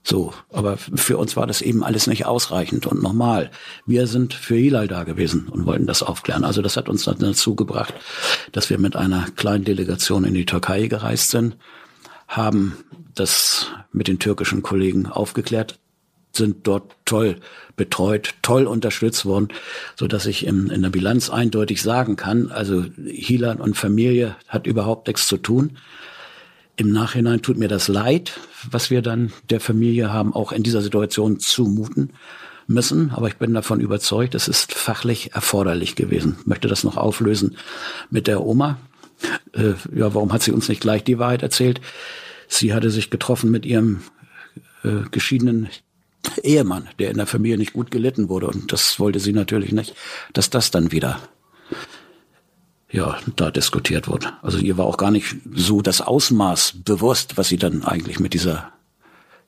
So, aber für uns war das eben alles nicht ausreichend und normal. Wir sind für Hilal da gewesen und wollten das aufklären. Also das hat uns dann dazu gebracht, dass wir mit einer kleinen Delegation in die Türkei gereist sind haben das mit den türkischen Kollegen aufgeklärt, sind dort toll betreut, toll unterstützt worden, so dass ich in, in der Bilanz eindeutig sagen kann, also Hilan und Familie hat überhaupt nichts zu tun. Im Nachhinein tut mir das leid, was wir dann der Familie haben auch in dieser Situation zumuten müssen. Aber ich bin davon überzeugt, es ist fachlich erforderlich gewesen. Ich möchte das noch auflösen mit der Oma. Äh, ja, warum hat sie uns nicht gleich die Wahrheit erzählt? Sie hatte sich getroffen mit ihrem äh, geschiedenen Ehemann, der in der Familie nicht gut gelitten wurde. Und das wollte sie natürlich nicht, dass das dann wieder ja, da diskutiert wurde. Also ihr war auch gar nicht so das Ausmaß bewusst, was sie dann eigentlich mit dieser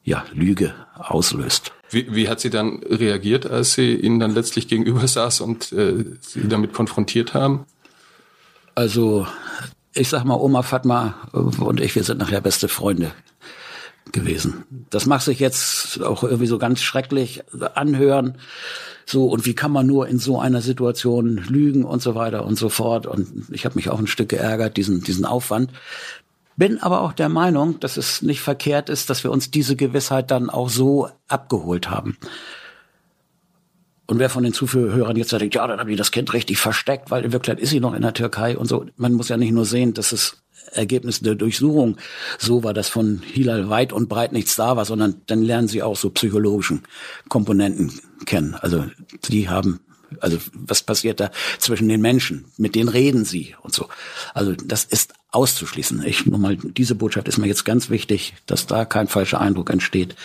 ja, Lüge auslöst. Wie, wie hat sie dann reagiert, als sie ihnen dann letztlich gegenüber saß und äh, sie damit konfrontiert haben? Also ich sag mal, Oma Fatma und ich, wir sind nachher beste Freunde gewesen. Das macht sich jetzt auch irgendwie so ganz schrecklich anhören. So, und wie kann man nur in so einer Situation lügen und so weiter und so fort. Und ich habe mich auch ein Stück geärgert, diesen, diesen Aufwand. Bin aber auch der Meinung, dass es nicht verkehrt ist, dass wir uns diese Gewissheit dann auch so abgeholt haben. Und wer von den Zuhörern jetzt denkt, ja, dann habe ich das Kind richtig versteckt, weil in Wirklichkeit ist sie noch in der Türkei und so. Man muss ja nicht nur sehen, dass es Ergebnis der Durchsuchung so war, dass von Hilal weit und breit nichts da war, sondern dann lernen sie auch so psychologischen Komponenten kennen. Also die haben also was passiert da zwischen den Menschen? Mit denen reden sie und so. Also das ist auszuschließen. Ich nochmal, diese Botschaft ist mir jetzt ganz wichtig, dass da kein falscher Eindruck entsteht.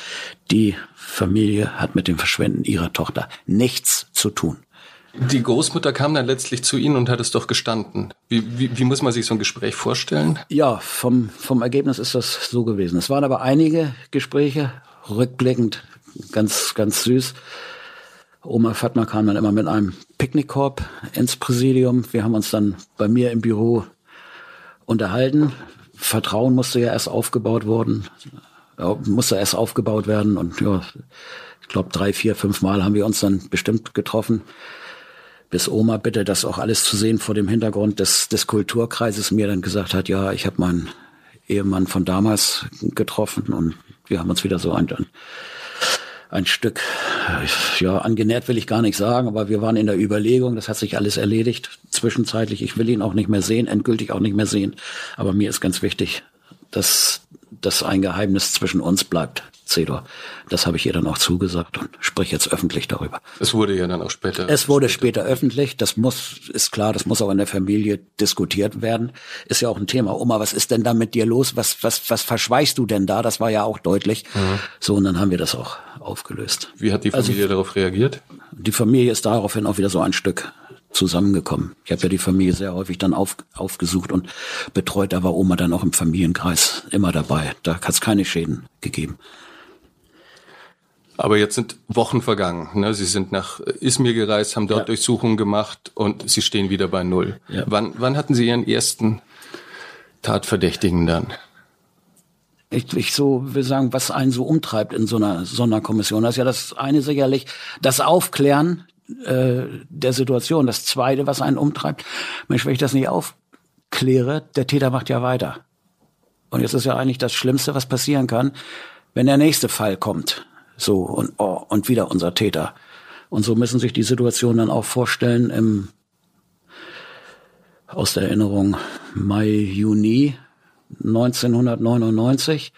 Die Familie hat mit dem Verschwenden ihrer Tochter nichts zu tun. Die Großmutter kam dann letztlich zu Ihnen und hat es doch gestanden. Wie, wie, wie muss man sich so ein Gespräch vorstellen? Ja, vom, vom Ergebnis ist das so gewesen. Es waren aber einige Gespräche, rückblickend ganz, ganz süß. Oma Fatma kam dann immer mit einem Picknickkorb ins Präsidium. Wir haben uns dann bei mir im Büro unterhalten. Vertrauen musste ja erst aufgebaut worden, musste erst aufgebaut werden und ja, ich glaube drei, vier, fünf Mal haben wir uns dann bestimmt getroffen, bis Oma bitte das auch alles zu sehen vor dem Hintergrund des, des Kulturkreises mir dann gesagt hat, ja, ich habe meinen Ehemann von damals getroffen und wir haben uns wieder so ein, ein Stück, ja, angenährt will ich gar nicht sagen, aber wir waren in der Überlegung, das hat sich alles erledigt. Zwischenzeitlich, ich will ihn auch nicht mehr sehen, endgültig auch nicht mehr sehen. Aber mir ist ganz wichtig, dass das ein Geheimnis zwischen uns bleibt. Cedor. Das habe ich ihr dann auch zugesagt und spreche jetzt öffentlich darüber. Es wurde ja dann auch später. Es wurde später, später öffentlich. Das muss, ist klar, das muss auch in der Familie diskutiert werden. Ist ja auch ein Thema. Oma, was ist denn da mit dir los? Was, was, was verschweißt du denn da? Das war ja auch deutlich. Mhm. So, und dann haben wir das auch aufgelöst. Wie hat die also Familie also, darauf reagiert? Die Familie ist daraufhin auch wieder so ein Stück zusammengekommen. Ich habe ja die Familie sehr häufig dann auf, aufgesucht und betreut. Da war Oma dann auch im Familienkreis immer dabei. Da hat es keine Schäden gegeben. Aber jetzt sind Wochen vergangen. Ne? Sie sind nach Izmir gereist, haben dort ja. Durchsuchungen gemacht und Sie stehen wieder bei Null. Ja. Wann, wann hatten Sie Ihren ersten Tatverdächtigen dann? Ich, ich so will sagen, was einen so umtreibt in so einer Sonderkommission. Das ist ja das eine sicherlich, das Aufklären äh, der Situation. Das zweite, was einen umtreibt, Mensch, wenn ich das nicht aufkläre, der Täter macht ja weiter. Und jetzt ist ja eigentlich das Schlimmste, was passieren kann, wenn der nächste Fall kommt. So, und, oh, und wieder unser Täter. Und so müssen sich die Situation dann auch vorstellen im, aus der Erinnerung, Mai, Juni 1999,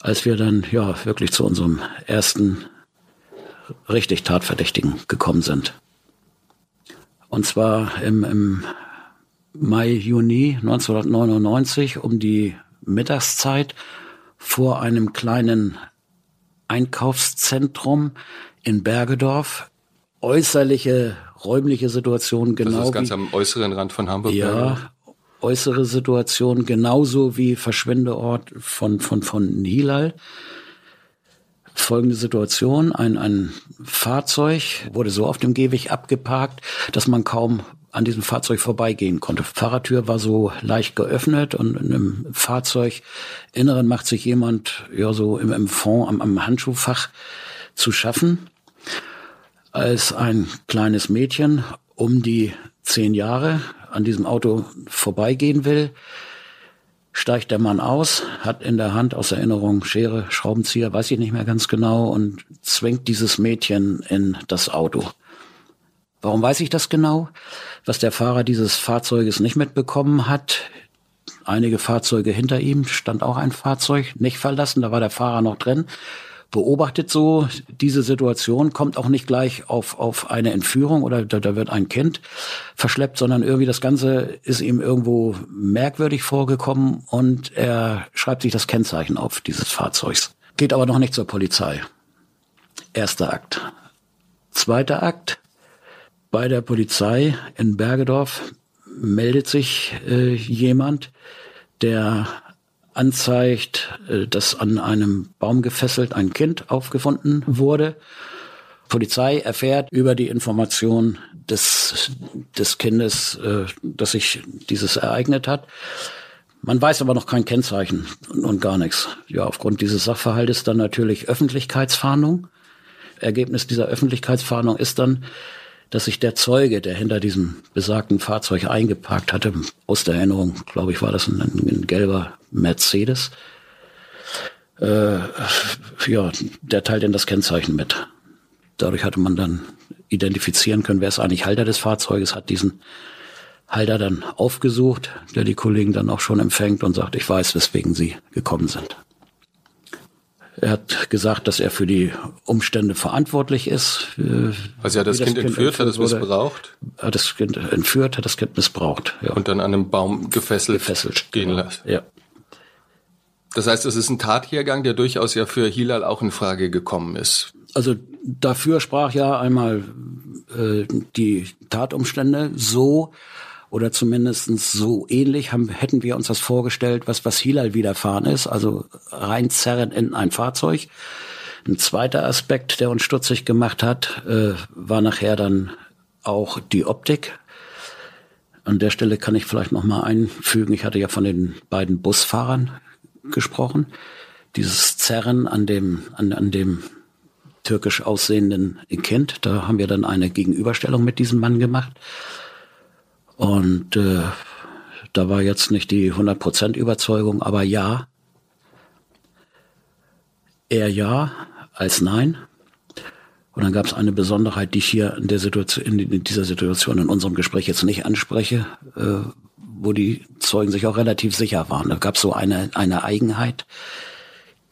als wir dann, ja, wirklich zu unserem ersten richtig Tatverdächtigen gekommen sind. Und zwar im, im Mai, Juni 1999 um die Mittagszeit vor einem kleinen Einkaufszentrum in Bergedorf. Äußerliche, räumliche Situation genau. Das ist ganz wie, am äußeren Rand von Hamburg. Ja, äußere Situation genauso wie Verschwindeort von, von, von Hilal. Folgende Situation, ein, ein Fahrzeug wurde so auf dem Gehweg abgeparkt, dass man kaum an diesem Fahrzeug vorbeigehen konnte. Fahrertür war so leicht geöffnet und in einem Fahrzeuginneren macht sich jemand ja so im, im Fond am, am Handschuhfach zu schaffen, als ein kleines Mädchen um die zehn Jahre an diesem Auto vorbeigehen will, steigt der Mann aus, hat in der Hand aus Erinnerung Schere, Schraubenzieher, weiß ich nicht mehr ganz genau, und zwingt dieses Mädchen in das Auto. Warum weiß ich das genau? Was der Fahrer dieses Fahrzeuges nicht mitbekommen hat, einige Fahrzeuge hinter ihm stand auch ein Fahrzeug, nicht verlassen, da war der Fahrer noch drin, beobachtet so diese Situation, kommt auch nicht gleich auf, auf eine Entführung oder da, da wird ein Kind verschleppt, sondern irgendwie das Ganze ist ihm irgendwo merkwürdig vorgekommen und er schreibt sich das Kennzeichen auf dieses Fahrzeugs. Geht aber noch nicht zur Polizei. Erster Akt. Zweiter Akt bei der Polizei in Bergedorf meldet sich äh, jemand, der anzeigt, äh, dass an einem Baum gefesselt ein Kind aufgefunden wurde. Polizei erfährt über die Information des, des Kindes, äh, dass sich dieses ereignet hat. Man weiß aber noch kein Kennzeichen und, gar nichts. Ja, aufgrund dieses Sachverhaltes dann natürlich Öffentlichkeitsfahndung. Ergebnis dieser Öffentlichkeitsfahndung ist dann, dass sich der Zeuge, der hinter diesem besagten Fahrzeug eingeparkt hatte, aus der Erinnerung, glaube ich, war das ein, ein gelber Mercedes, äh, ja, der teilt dann das Kennzeichen mit. Dadurch hatte man dann identifizieren können, wer ist eigentlich Halter des Fahrzeuges, hat diesen Halter dann aufgesucht, der die Kollegen dann auch schon empfängt und sagt, ich weiß, weswegen sie gekommen sind. Er hat gesagt, dass er für die Umstände verantwortlich ist. Also er hat das, das Kind, kind entführt, hat es missbraucht? Hat das Kind entführt, hat das Kind missbraucht. Ja. Und dann an einem Baum gefesselt, gefesselt gehen genau. lassen. Ja. Das heißt, es ist ein Tathergang, der durchaus ja für Hilal auch in Frage gekommen ist. Also dafür sprach ja einmal äh, die Tatumstände so, oder zumindestens so ähnlich haben, hätten wir uns das vorgestellt, was, was Hilal widerfahren ist, also reinzerren in ein Fahrzeug. Ein zweiter Aspekt, der uns stutzig gemacht hat, äh, war nachher dann auch die Optik. An der Stelle kann ich vielleicht noch mal einfügen, ich hatte ja von den beiden Busfahrern gesprochen. Dieses Zerren an dem, an, an dem türkisch aussehenden Kind. Da haben wir dann eine Gegenüberstellung mit diesem Mann gemacht. Und äh, da war jetzt nicht die 100% Überzeugung, aber ja. Er ja, als nein. Und dann gab es eine Besonderheit, die ich hier in, der Situation, in dieser Situation in unserem Gespräch jetzt nicht anspreche, äh, wo die Zeugen sich auch relativ sicher waren. Da gab es so eine, eine Eigenheit,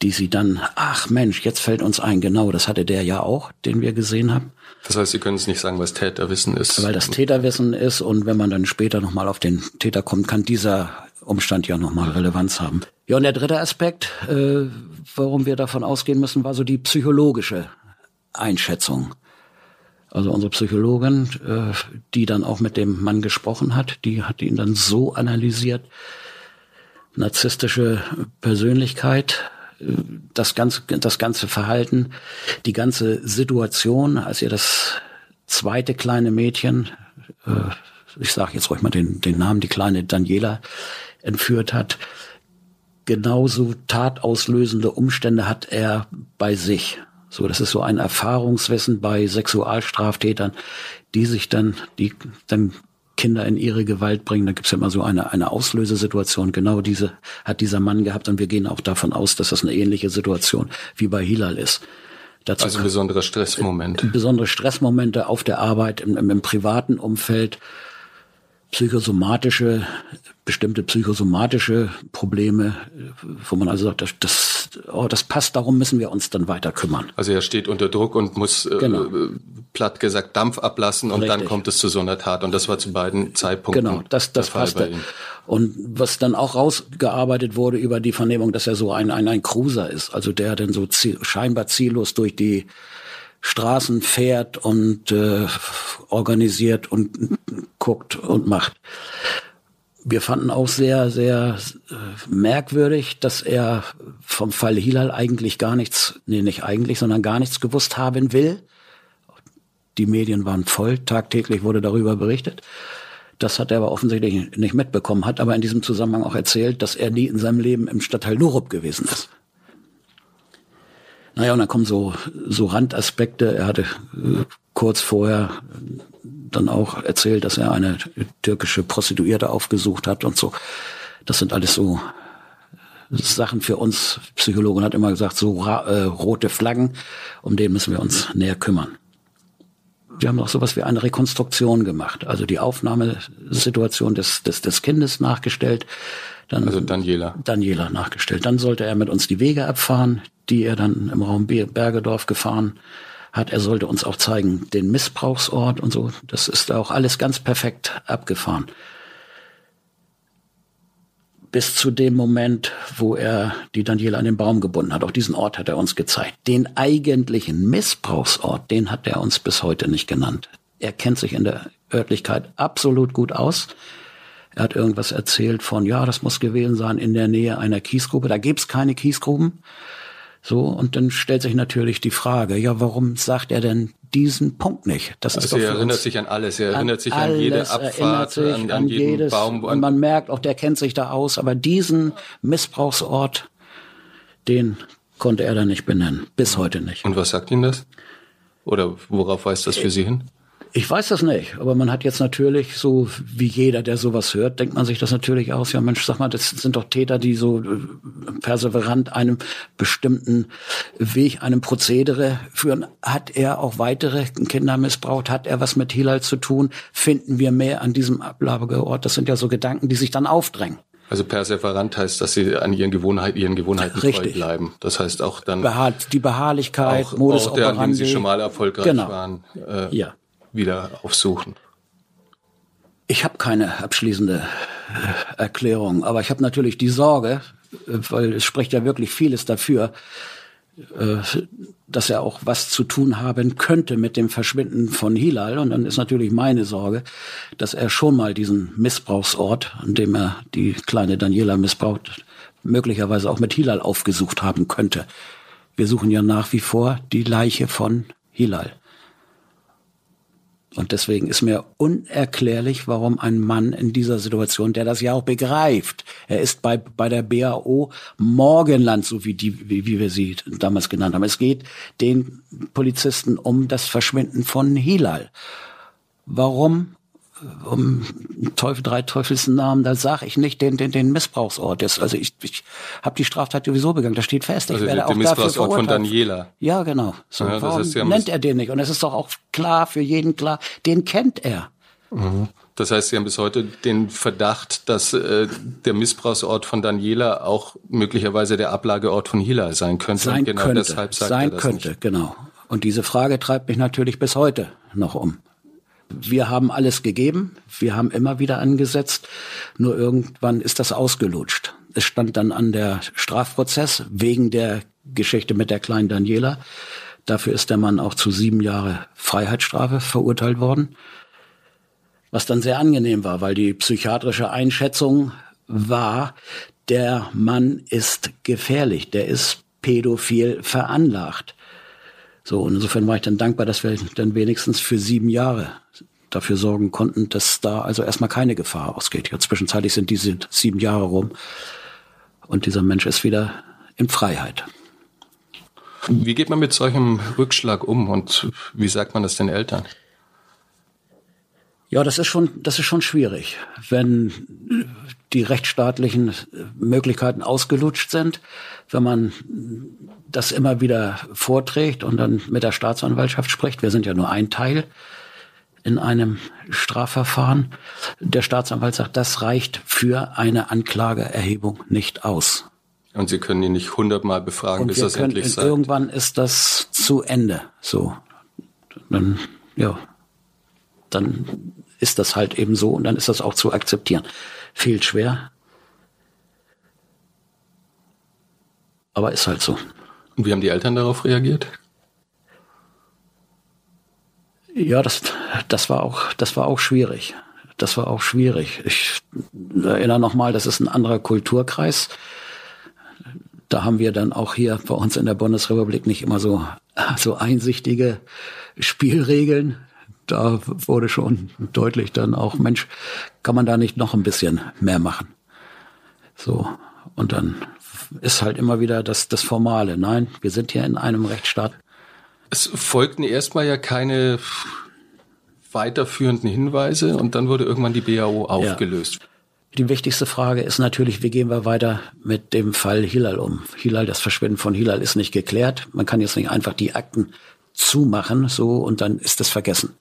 die sie dann, ach Mensch, jetzt fällt uns ein, genau, das hatte der ja auch, den wir gesehen haben. Das heißt, Sie können es nicht sagen, was Täterwissen ist. Weil das Täterwissen ist und wenn man dann später nochmal auf den Täter kommt, kann dieser Umstand ja nochmal Relevanz haben. Ja, und der dritte Aspekt, äh, warum wir davon ausgehen müssen, war so die psychologische Einschätzung. Also unsere Psychologin, äh, die dann auch mit dem Mann gesprochen hat, die hat ihn dann so analysiert, narzisstische Persönlichkeit, das ganze, das ganze Verhalten, die ganze Situation, als ihr das zweite kleine Mädchen, äh, ich sage jetzt ruhig mal den, den Namen, die kleine Daniela entführt hat, genauso tatauslösende Umstände hat er bei sich. So, das ist so ein Erfahrungswissen bei Sexualstraftätern, die sich dann, die dann Kinder in ihre Gewalt bringen. Da gibt's ja immer so eine, eine Auslösesituation. Genau diese hat dieser Mann gehabt und wir gehen auch davon aus, dass das eine ähnliche Situation wie bei Hilal ist. Dazu also besondere Stressmomente. Besondere Stressmomente auf der Arbeit, im, im, im privaten Umfeld, psychosomatische, bestimmte psychosomatische Probleme, wo man also sagt, das, das, oh, das passt, darum müssen wir uns dann weiter kümmern. Also er steht unter Druck und muss äh, genau. äh, platt gesagt Dampf ablassen und Richtig. dann kommt es zu so einer Tat. Und das war zu beiden Zeitpunkten. Genau, das, das passte. Und was dann auch rausgearbeitet wurde über die Vernehmung, dass er so ein, ein, ein Cruiser ist, also der dann so ziel, scheinbar ziellos durch die Straßen fährt und äh, organisiert und guckt und macht. Wir fanden auch sehr, sehr äh, merkwürdig, dass er vom Fall Hilal eigentlich gar nichts, nee, nicht eigentlich, sondern gar nichts gewusst haben will. Die Medien waren voll, tagtäglich wurde darüber berichtet. Das hat er aber offensichtlich nicht mitbekommen, hat aber in diesem Zusammenhang auch erzählt, dass er nie in seinem Leben im Stadtteil Nurup gewesen ist. Naja, und dann kommen so, so Randaspekte. Er hatte äh, kurz vorher dann auch erzählt, dass er eine türkische Prostituierte aufgesucht hat und so. Das sind alles so Sachen für uns. Psychologen hat immer gesagt, so äh, rote Flaggen, um den müssen wir uns näher kümmern. Wir haben auch sowas wie eine Rekonstruktion gemacht, also die Aufnahmesituation des, des, des Kindes nachgestellt. Dann also Daniela. Daniela nachgestellt. Dann sollte er mit uns die Wege abfahren, die er dann im Raum Bergedorf gefahren hat. Er sollte uns auch zeigen, den Missbrauchsort und so. Das ist auch alles ganz perfekt abgefahren. Bis zu dem Moment, wo er die Daniela an den Baum gebunden hat. Auch diesen Ort hat er uns gezeigt. Den eigentlichen Missbrauchsort, den hat er uns bis heute nicht genannt. Er kennt sich in der Örtlichkeit absolut gut aus. Er hat irgendwas erzählt von, ja, das muss gewesen sein in der Nähe einer Kiesgrube. Da gibt's keine Kiesgruben. So, und dann stellt sich natürlich die Frage, ja, warum sagt er denn diesen Punkt nicht? Das also ist er erinnert sich an alles, er erinnert sich an jede Abfahrt, an, an, an jeden jedes, Baum. Und man merkt auch, der kennt sich da aus, aber diesen Missbrauchsort, den konnte er dann nicht benennen, bis heute nicht. Und was sagt Ihnen das? Oder worauf weist das für Sie hin? Ich weiß das nicht, aber man hat jetzt natürlich so, wie jeder, der sowas hört, denkt man sich das natürlich aus. Ja, Mensch, sag mal, das sind doch Täter, die so äh, perseverant einem bestimmten Weg, einem Prozedere führen. Hat er auch weitere Kinder missbraucht? Hat er was mit Hilal zu tun? Finden wir mehr an diesem Ablageort? Das sind ja so Gedanken, die sich dann aufdrängen. Also perseverant heißt, dass sie an ihren Gewohnheiten, ihren Gewohnheiten Richtig. treu bleiben. Das heißt auch dann Beharrt, die Beharrlichkeit, auch, Modus auch der, an dem sie schon mal erfolgreich genau. waren. Äh, ja wieder aufsuchen? Ich habe keine abschließende äh, Erklärung, aber ich habe natürlich die Sorge, äh, weil es spricht ja wirklich vieles dafür, äh, dass er auch was zu tun haben könnte mit dem Verschwinden von Hilal. Und dann ist natürlich meine Sorge, dass er schon mal diesen Missbrauchsort, an dem er die kleine Daniela missbraucht, möglicherweise auch mit Hilal aufgesucht haben könnte. Wir suchen ja nach wie vor die Leiche von Hilal. Und deswegen ist mir unerklärlich, warum ein Mann in dieser Situation, der das ja auch begreift, er ist bei, bei der BAO Morgenland, so wie, die, wie, wie wir sie damals genannt haben. Es geht den Polizisten um das Verschwinden von Hilal. Warum um Teufel, drei Teufelsnamen, da sage ich nicht den, den, den Missbrauchsort. Das, also ich, ich habe die Straftat sowieso begangen, das steht fest. Ich also werde der auch Missbrauchsort von Daniela. Ja, genau. So, Ja, warum haben nennt er den nicht? Und es ist doch auch klar, für jeden klar, den kennt er. Das heißt, Sie haben bis heute den Verdacht, dass äh, der Missbrauchsort von Daniela auch möglicherweise der Ablageort von Hilal sein könnte. Sein genau könnte, deshalb sagt sein er das könnte, nicht. genau. Und diese Frage treibt mich natürlich bis heute noch um. Wir haben alles gegeben, wir haben immer wieder angesetzt, nur irgendwann ist das ausgelutscht. Es stand dann an der Strafprozess wegen der Geschichte mit der kleinen Daniela. Dafür ist der Mann auch zu sieben Jahre Freiheitsstrafe verurteilt worden. Was dann sehr angenehm war, weil die psychiatrische Einschätzung war, der Mann ist gefährlich, der ist pädophil veranlagt. So, und insofern war ich dann dankbar, dass wir dann wenigstens für sieben Jahre dafür sorgen konnten, dass da also erstmal keine Gefahr ausgeht. Ja, zwischenzeitlich sind diese sieben Jahre rum und dieser Mensch ist wieder in Freiheit. Wie geht man mit solchem Rückschlag um und wie sagt man das den Eltern? Ja, das ist schon, das ist schon schwierig, wenn die rechtsstaatlichen Möglichkeiten ausgelutscht sind, wenn man das immer wieder vorträgt und dann mit der Staatsanwaltschaft spricht. Wir sind ja nur ein Teil in einem Strafverfahren. Der Staatsanwalt sagt, das reicht für eine Anklageerhebung nicht aus. Und Sie können ihn nicht hundertmal befragen, Und bis können, endlich sagt. irgendwann ist das zu Ende. So, dann ja, dann ist das halt eben so und dann ist das auch zu akzeptieren. Fehlt schwer, aber ist halt so. Und wie haben die Eltern darauf reagiert? Ja, das, das war auch, das war auch schwierig. Das war auch schwierig. Ich erinnere nochmal, das ist ein anderer Kulturkreis. Da haben wir dann auch hier bei uns in der Bundesrepublik nicht immer so, so einsichtige Spielregeln. Da wurde schon deutlich dann auch, Mensch, kann man da nicht noch ein bisschen mehr machen? So. Und dann ist halt immer wieder das, das Formale. Nein, wir sind hier in einem Rechtsstaat. Es folgten erstmal ja keine weiterführenden Hinweise und dann wurde irgendwann die BAO aufgelöst. Die wichtigste Frage ist natürlich, wie gehen wir weiter mit dem Fall Hilal um? Hilal, das Verschwinden von Hilal ist nicht geklärt. Man kann jetzt nicht einfach die Akten zumachen, so, und dann ist es vergessen.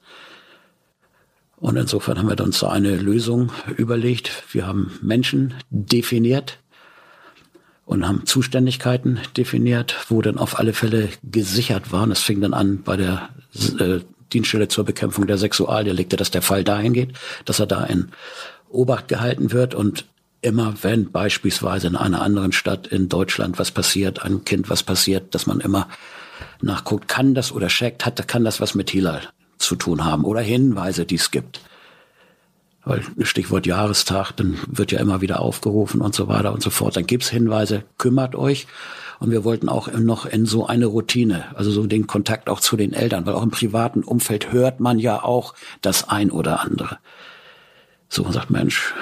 Und insofern haben wir uns so eine Lösung überlegt. Wir haben Menschen definiert und haben Zuständigkeiten definiert, wo dann auf alle Fälle gesichert waren. Es fing dann an bei der äh, Dienststelle zur Bekämpfung der Sexualdelikte, dass der Fall dahin geht, dass er da in Obacht gehalten wird und immer wenn beispielsweise in einer anderen Stadt in Deutschland was passiert, einem Kind was passiert, dass man immer nachguckt, kann das oder checkt, hat, kann das was mit Hilal zu tun haben oder Hinweise, die es gibt. Weil Stichwort Jahrestag, dann wird ja immer wieder aufgerufen und so weiter und so fort. Dann gibt's Hinweise, kümmert euch. Und wir wollten auch noch in so eine Routine, also so den Kontakt auch zu den Eltern, weil auch im privaten Umfeld hört man ja auch das ein oder andere. So und sagt, Mensch,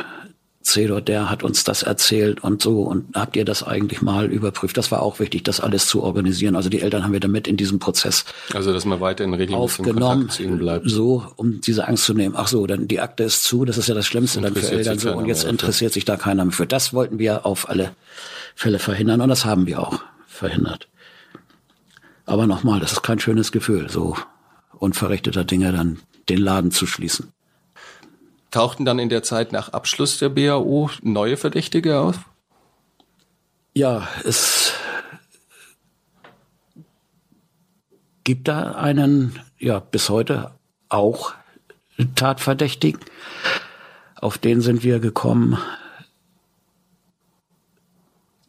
Cedor, der hat uns das erzählt und so und habt ihr das eigentlich mal überprüft? Das war auch wichtig, das alles zu organisieren. Also die Eltern haben wir damit in diesem Prozess Also, dass man weiter in regelmäßigen aufgenommen, Kontakt zu ihnen bleibt. so, um diese Angst zu nehmen. Ach so, dann die Akte ist zu, das ist ja das Schlimmste dann für Eltern so und jetzt interessiert sich da keiner mehr für. Das wollten wir auf alle Fälle verhindern und das haben wir auch verhindert. Aber nochmal, das ist kein schönes Gefühl, so unverrichteter Dinge dann den Laden zu schließen. Tauchten dann in der Zeit nach Abschluss der BAO neue Verdächtige auf? Ja, es gibt da einen, ja, bis heute auch Tatverdächtigen. Auf den sind wir gekommen.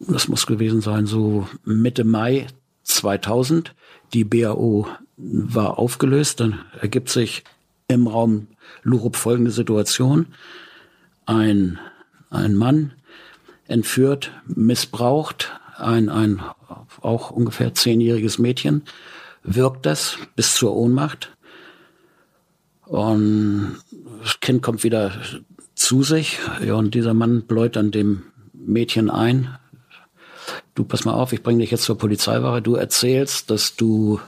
Das muss gewesen sein, so Mitte Mai 2000. Die BAO war aufgelöst. Dann ergibt sich im Raum Lurup folgende Situation. Ein, ein Mann entführt, missbraucht ein, ein auch ungefähr zehnjähriges Mädchen, wirkt das bis zur Ohnmacht Und das Kind kommt wieder zu sich. Und dieser Mann bläut dann dem Mädchen ein. Du pass mal auf, ich bringe dich jetzt zur Polizeiwache. Du erzählst, dass du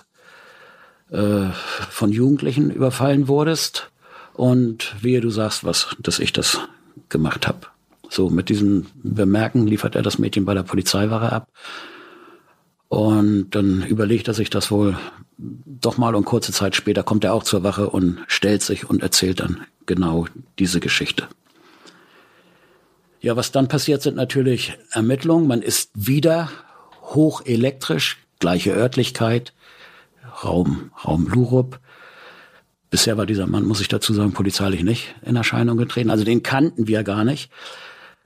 äh, von Jugendlichen überfallen wurdest und wehe, du sagst was, dass ich das gemacht habe. So, mit diesem Bemerken liefert er das Mädchen bei der Polizeiwache ab. Und dann überlegt er sich das wohl doch mal und kurze Zeit später kommt er auch zur Wache und stellt sich und erzählt dann genau diese Geschichte. Ja, was dann passiert, sind natürlich Ermittlungen. Man ist wieder hochelektrisch, gleiche Örtlichkeit, Raum, Raum Lurup. Bisher war dieser Mann, muss ich dazu sagen, polizeilich nicht in Erscheinung getreten. Also den kannten wir gar nicht.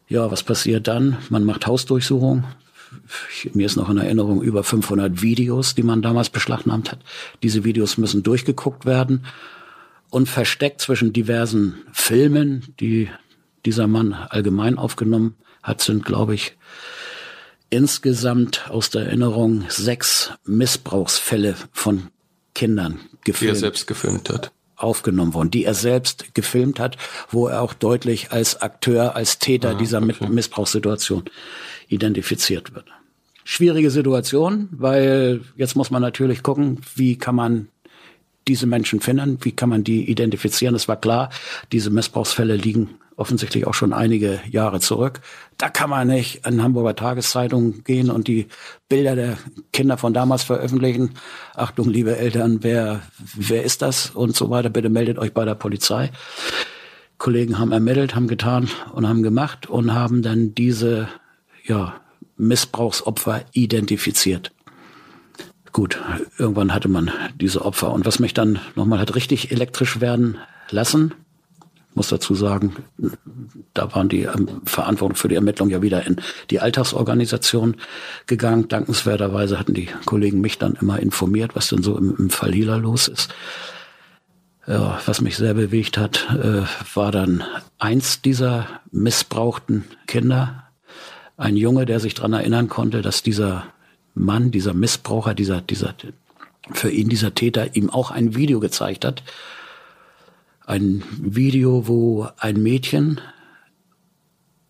Ja, was passiert dann? Man macht Hausdurchsuchung. Mir ist noch in Erinnerung über 500 Videos, die man damals beschlagnahmt hat. Diese Videos müssen durchgeguckt werden und versteckt zwischen diversen Filmen, die dieser Mann allgemein aufgenommen hat, sind, glaube ich, insgesamt aus der Erinnerung sechs Missbrauchsfälle von Kindern gefilmt. Die er selbst gefilmt hat aufgenommen worden, die er selbst gefilmt hat, wo er auch deutlich als Akteur, als Täter ah, dieser okay. Missbrauchssituation identifiziert wird. Schwierige Situation, weil jetzt muss man natürlich gucken, wie kann man diese Menschen finden, wie kann man die identifizieren. Es war klar, diese Missbrauchsfälle liegen offensichtlich auch schon einige Jahre zurück. Da kann man nicht in Hamburger Tageszeitungen gehen und die Bilder der Kinder von damals veröffentlichen. Achtung, liebe Eltern, wer, wer ist das und so weiter. Bitte meldet euch bei der Polizei. Kollegen haben ermittelt, haben getan und haben gemacht und haben dann diese, ja, Missbrauchsopfer identifiziert. Gut, irgendwann hatte man diese Opfer. Und was mich dann nochmal hat richtig elektrisch werden lassen, muss dazu sagen, da waren die ähm, Verantwortung für die Ermittlung ja wieder in die Alltagsorganisation gegangen. Dankenswerterweise hatten die Kollegen mich dann immer informiert, was denn so im, im Fall Hila los ist. Ja, was mich sehr bewegt hat, äh, war dann eins dieser missbrauchten Kinder, ein Junge, der sich daran erinnern konnte, dass dieser Mann, dieser Missbraucher, dieser, dieser, für ihn dieser Täter ihm auch ein Video gezeigt hat, ein Video, wo ein Mädchen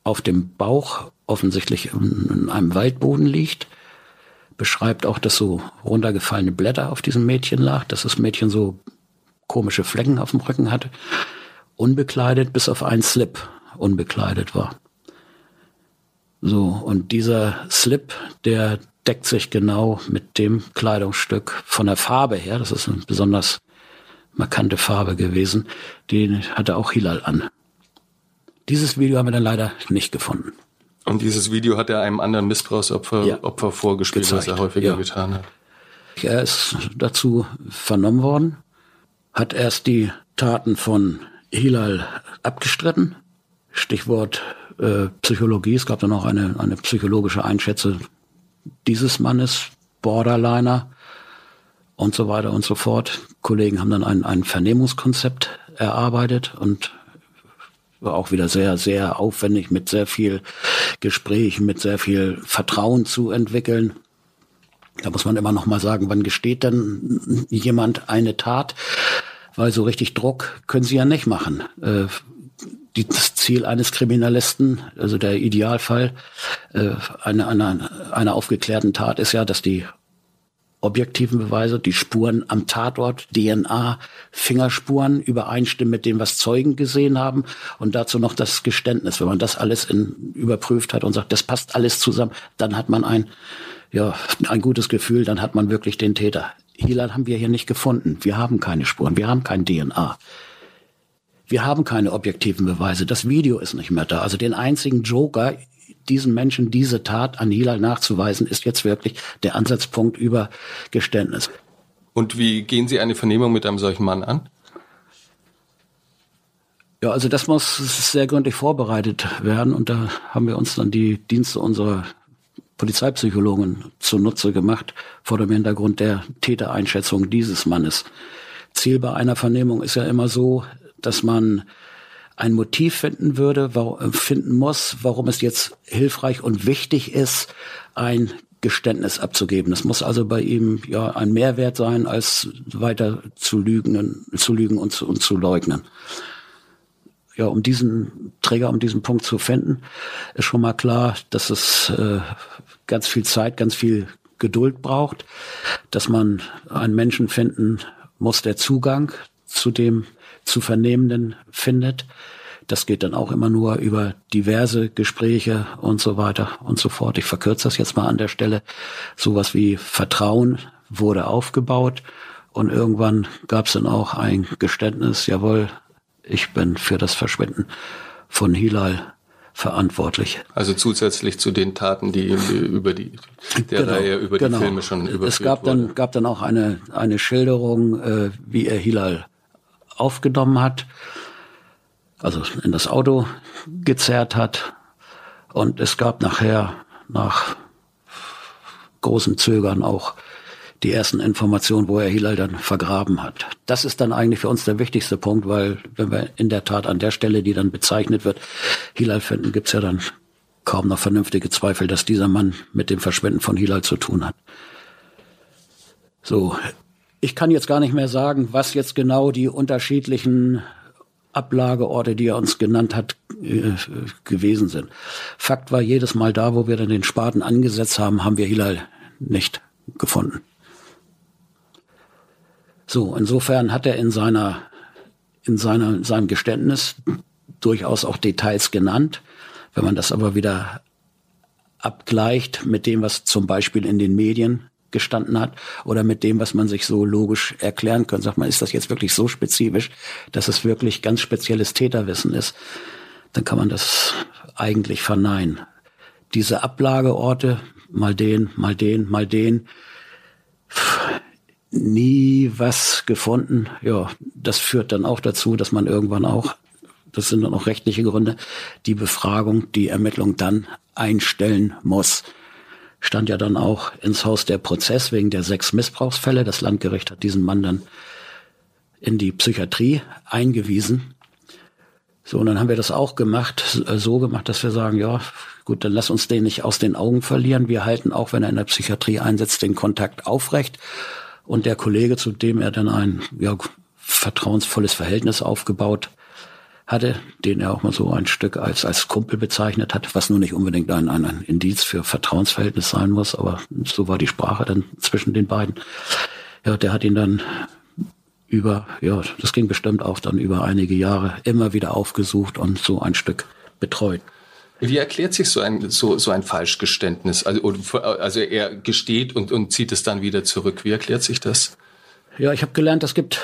auf dem Bauch offensichtlich in einem Waldboden liegt. Beschreibt auch, dass so runtergefallene Blätter auf diesem Mädchen lag, dass das Mädchen so komische Flecken auf dem Rücken hatte. Unbekleidet bis auf einen Slip unbekleidet war. So, und dieser Slip, der deckt sich genau mit dem Kleidungsstück von der Farbe her. Das ist ein besonders markante Farbe gewesen. Den hatte auch Hilal an. Dieses Video haben wir dann leider nicht gefunden. Und dieses Video hat er einem anderen Missbrauchsopfer ja. Opfer vorgespielt, Gezeigt. was er häufiger ja. getan hat. Er ist dazu vernommen worden, hat erst die Taten von Hilal abgestritten. Stichwort äh, Psychologie. Es gab dann auch eine, eine psychologische Einschätzung dieses Mannes, Borderliner und so weiter und so fort. Kollegen haben dann ein, ein Vernehmungskonzept erarbeitet und war auch wieder sehr, sehr aufwendig mit sehr viel Gespräch, mit sehr viel Vertrauen zu entwickeln. Da muss man immer noch mal sagen, wann gesteht denn jemand eine Tat? Weil so richtig Druck können sie ja nicht machen. Äh, das Ziel eines Kriminalisten, also der Idealfall äh, einer, einer, einer aufgeklärten Tat ist ja, dass die objektiven Beweise, die Spuren am Tatort, DNA, Fingerspuren übereinstimmen mit dem, was Zeugen gesehen haben und dazu noch das Geständnis. Wenn man das alles in, überprüft hat und sagt, das passt alles zusammen, dann hat man ein, ja, ein gutes Gefühl, dann hat man wirklich den Täter. Hilal haben wir hier nicht gefunden. Wir haben keine Spuren, wir haben kein DNA. Wir haben keine objektiven Beweise. Das Video ist nicht mehr da. Also den einzigen Joker diesen Menschen diese Tat an Hilal nachzuweisen, ist jetzt wirklich der Ansatzpunkt über Geständnis. Und wie gehen Sie eine Vernehmung mit einem solchen Mann an? Ja, also das muss sehr gründlich vorbereitet werden und da haben wir uns dann die Dienste unserer Polizeipsychologen zunutze gemacht, vor dem Hintergrund der Tätereinschätzung dieses Mannes. Ziel bei einer Vernehmung ist ja immer so, dass man ein Motiv finden würde, finden muss, warum es jetzt hilfreich und wichtig ist, ein Geständnis abzugeben. Das muss also bei ihm ja ein Mehrwert sein, als weiter zu lügen, zu lügen und zu, und zu leugnen. Ja, um diesen Träger, um diesen Punkt zu finden, ist schon mal klar, dass es äh, ganz viel Zeit, ganz viel Geduld braucht, dass man einen Menschen finden muss, der Zugang zu dem zu Vernehmenden findet. Das geht dann auch immer nur über diverse Gespräche und so weiter und so fort. Ich verkürze das jetzt mal an der Stelle. Sowas wie Vertrauen wurde aufgebaut und irgendwann gab es dann auch ein Geständnis, jawohl, ich bin für das Verschwinden von Hilal verantwortlich. Also zusätzlich zu den Taten, die über die der genau, Reihe über genau. die Filme schon überführt Es gab dann gab dann auch eine eine Schilderung, äh, wie er Hilal aufgenommen hat, also in das Auto gezerrt hat und es gab nachher nach großen Zögern auch die ersten Informationen, wo er Hilal dann vergraben hat. Das ist dann eigentlich für uns der wichtigste Punkt, weil wenn wir in der Tat an der Stelle, die dann bezeichnet wird, Hilal finden, gibt's ja dann kaum noch vernünftige Zweifel, dass dieser Mann mit dem Verschwinden von Hilal zu tun hat. So, ich kann jetzt gar nicht mehr sagen, was jetzt genau die unterschiedlichen Ablageorte, die er uns genannt hat, äh, gewesen sind. Fakt war, jedes Mal da, wo wir dann den Spaten angesetzt haben, haben wir Hilal nicht gefunden. So, insofern hat er in seiner, in seiner, in seinem Geständnis durchaus auch Details genannt. Wenn man das aber wieder abgleicht mit dem, was zum Beispiel in den Medien gestanden hat oder mit dem, was man sich so logisch erklären kann. Sagt man, ist das jetzt wirklich so spezifisch, dass es wirklich ganz spezielles Täterwissen ist, dann kann man das eigentlich verneinen. Diese Ablageorte, mal den, mal den, mal den, nie was gefunden. Ja, das führt dann auch dazu, dass man irgendwann auch, das sind dann auch rechtliche Gründe, die Befragung, die Ermittlung dann einstellen muss. Stand ja dann auch ins Haus der Prozess wegen der sechs Missbrauchsfälle. Das Landgericht hat diesen Mann dann in die Psychiatrie eingewiesen. So, und dann haben wir das auch gemacht, so gemacht, dass wir sagen, ja, gut, dann lass uns den nicht aus den Augen verlieren. Wir halten auch, wenn er in der Psychiatrie einsetzt, den Kontakt aufrecht und der Kollege, zu dem er dann ein ja, vertrauensvolles Verhältnis aufgebaut hatte, den er auch mal so ein Stück als, als Kumpel bezeichnet hat, was nur nicht unbedingt ein, ein, ein Indiz für Vertrauensverhältnis sein muss, aber so war die Sprache dann zwischen den beiden. Ja, der hat ihn dann über, ja, das ging bestimmt auch dann über einige Jahre immer wieder aufgesucht und so ein Stück betreut. Wie erklärt sich so ein, so, so ein Falschgeständnis? Also, also er gesteht und, und zieht es dann wieder zurück. Wie erklärt sich das? Ja, ich habe gelernt, es gibt,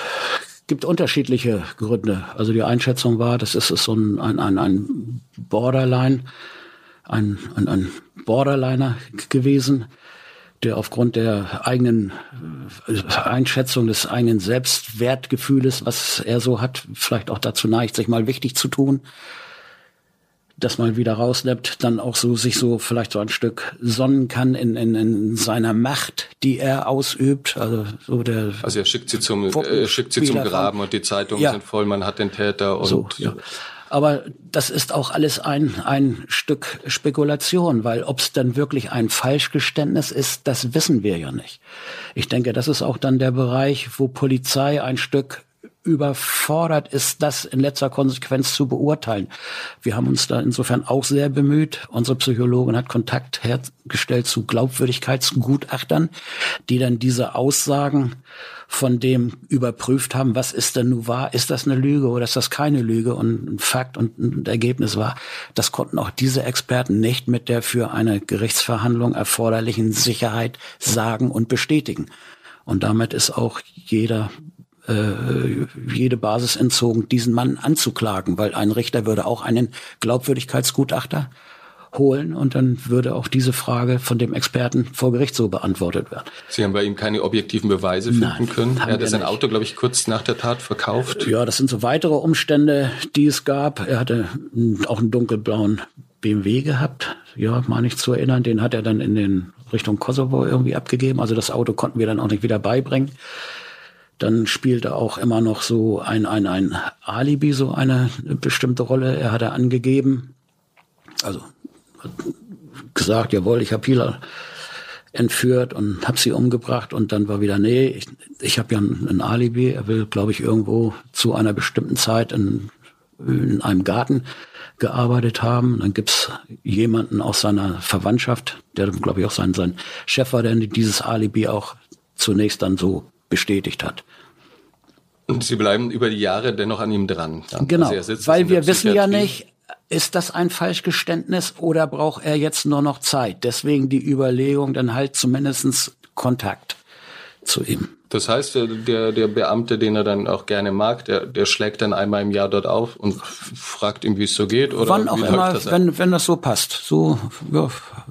gibt unterschiedliche Gründe. Also die Einschätzung war, das ist, so ein, ein, ein, ein Borderline, ein, ein, ein Borderliner gewesen, der aufgrund der eigenen äh, Einschätzung des eigenen Selbstwertgefühles, was er so hat, vielleicht auch dazu neigt, sich mal wichtig zu tun das mal wieder rausnimmt, dann auch so sich so vielleicht so ein Stück sonnen kann in, in, in seiner Macht, die er ausübt. Also so der. Also er schickt sie zum, äh, schickt sie zum Graben und die Zeitungen ja. sind voll, man hat den Täter und. So, ja. Aber das ist auch alles ein, ein Stück Spekulation, weil ob es dann wirklich ein Falschgeständnis ist, das wissen wir ja nicht. Ich denke, das ist auch dann der Bereich, wo Polizei ein Stück überfordert ist, das in letzter Konsequenz zu beurteilen. Wir haben uns da insofern auch sehr bemüht. Unsere Psychologin hat Kontakt hergestellt zu Glaubwürdigkeitsgutachtern, die dann diese Aussagen von dem überprüft haben, was ist denn nun wahr? Ist das eine Lüge oder ist das keine Lüge? Und ein Fakt und ein Ergebnis war, das konnten auch diese Experten nicht mit der für eine Gerichtsverhandlung erforderlichen Sicherheit sagen und bestätigen. Und damit ist auch jeder jede Basis entzogen, diesen Mann anzuklagen, weil ein Richter würde auch einen Glaubwürdigkeitsgutachter holen und dann würde auch diese Frage von dem Experten vor Gericht so beantwortet werden. Sie haben bei ihm keine objektiven Beweise finden Nein, können. Er hatte sein nicht. Auto, glaube ich, kurz nach der Tat verkauft. Ja, das sind so weitere Umstände, die es gab. Er hatte auch einen dunkelblauen BMW gehabt. Ja, meine ich zu erinnern. Den hat er dann in den Richtung Kosovo irgendwie abgegeben. Also das Auto konnten wir dann auch nicht wieder beibringen. Dann spielte auch immer noch so ein, ein, ein Alibi so eine bestimmte Rolle. Er hatte angegeben, also hat gesagt, jawohl, ich habe Hila entführt und habe sie umgebracht und dann war wieder, nee, ich, ich habe ja ein, ein Alibi, er will, glaube ich, irgendwo zu einer bestimmten Zeit in, in einem Garten gearbeitet haben. Dann gibt's jemanden aus seiner Verwandtschaft, der, glaube ich, auch sein, sein Chef war, der dieses Alibi auch zunächst dann so bestätigt hat. Und Sie bleiben über die Jahre dennoch an ihm dran. Dann. Genau, also weil wir wissen ja nicht, ist das ein Falschgeständnis oder braucht er jetzt nur noch Zeit? Deswegen die Überlegung, dann halt zumindestens Kontakt zu ihm. Das heißt, der, der Beamte, den er dann auch gerne mag, der, der schlägt dann einmal im Jahr dort auf und fragt ihm, wie es so geht? Oder Wann auch immer, das wenn, wenn das so passt. So ja,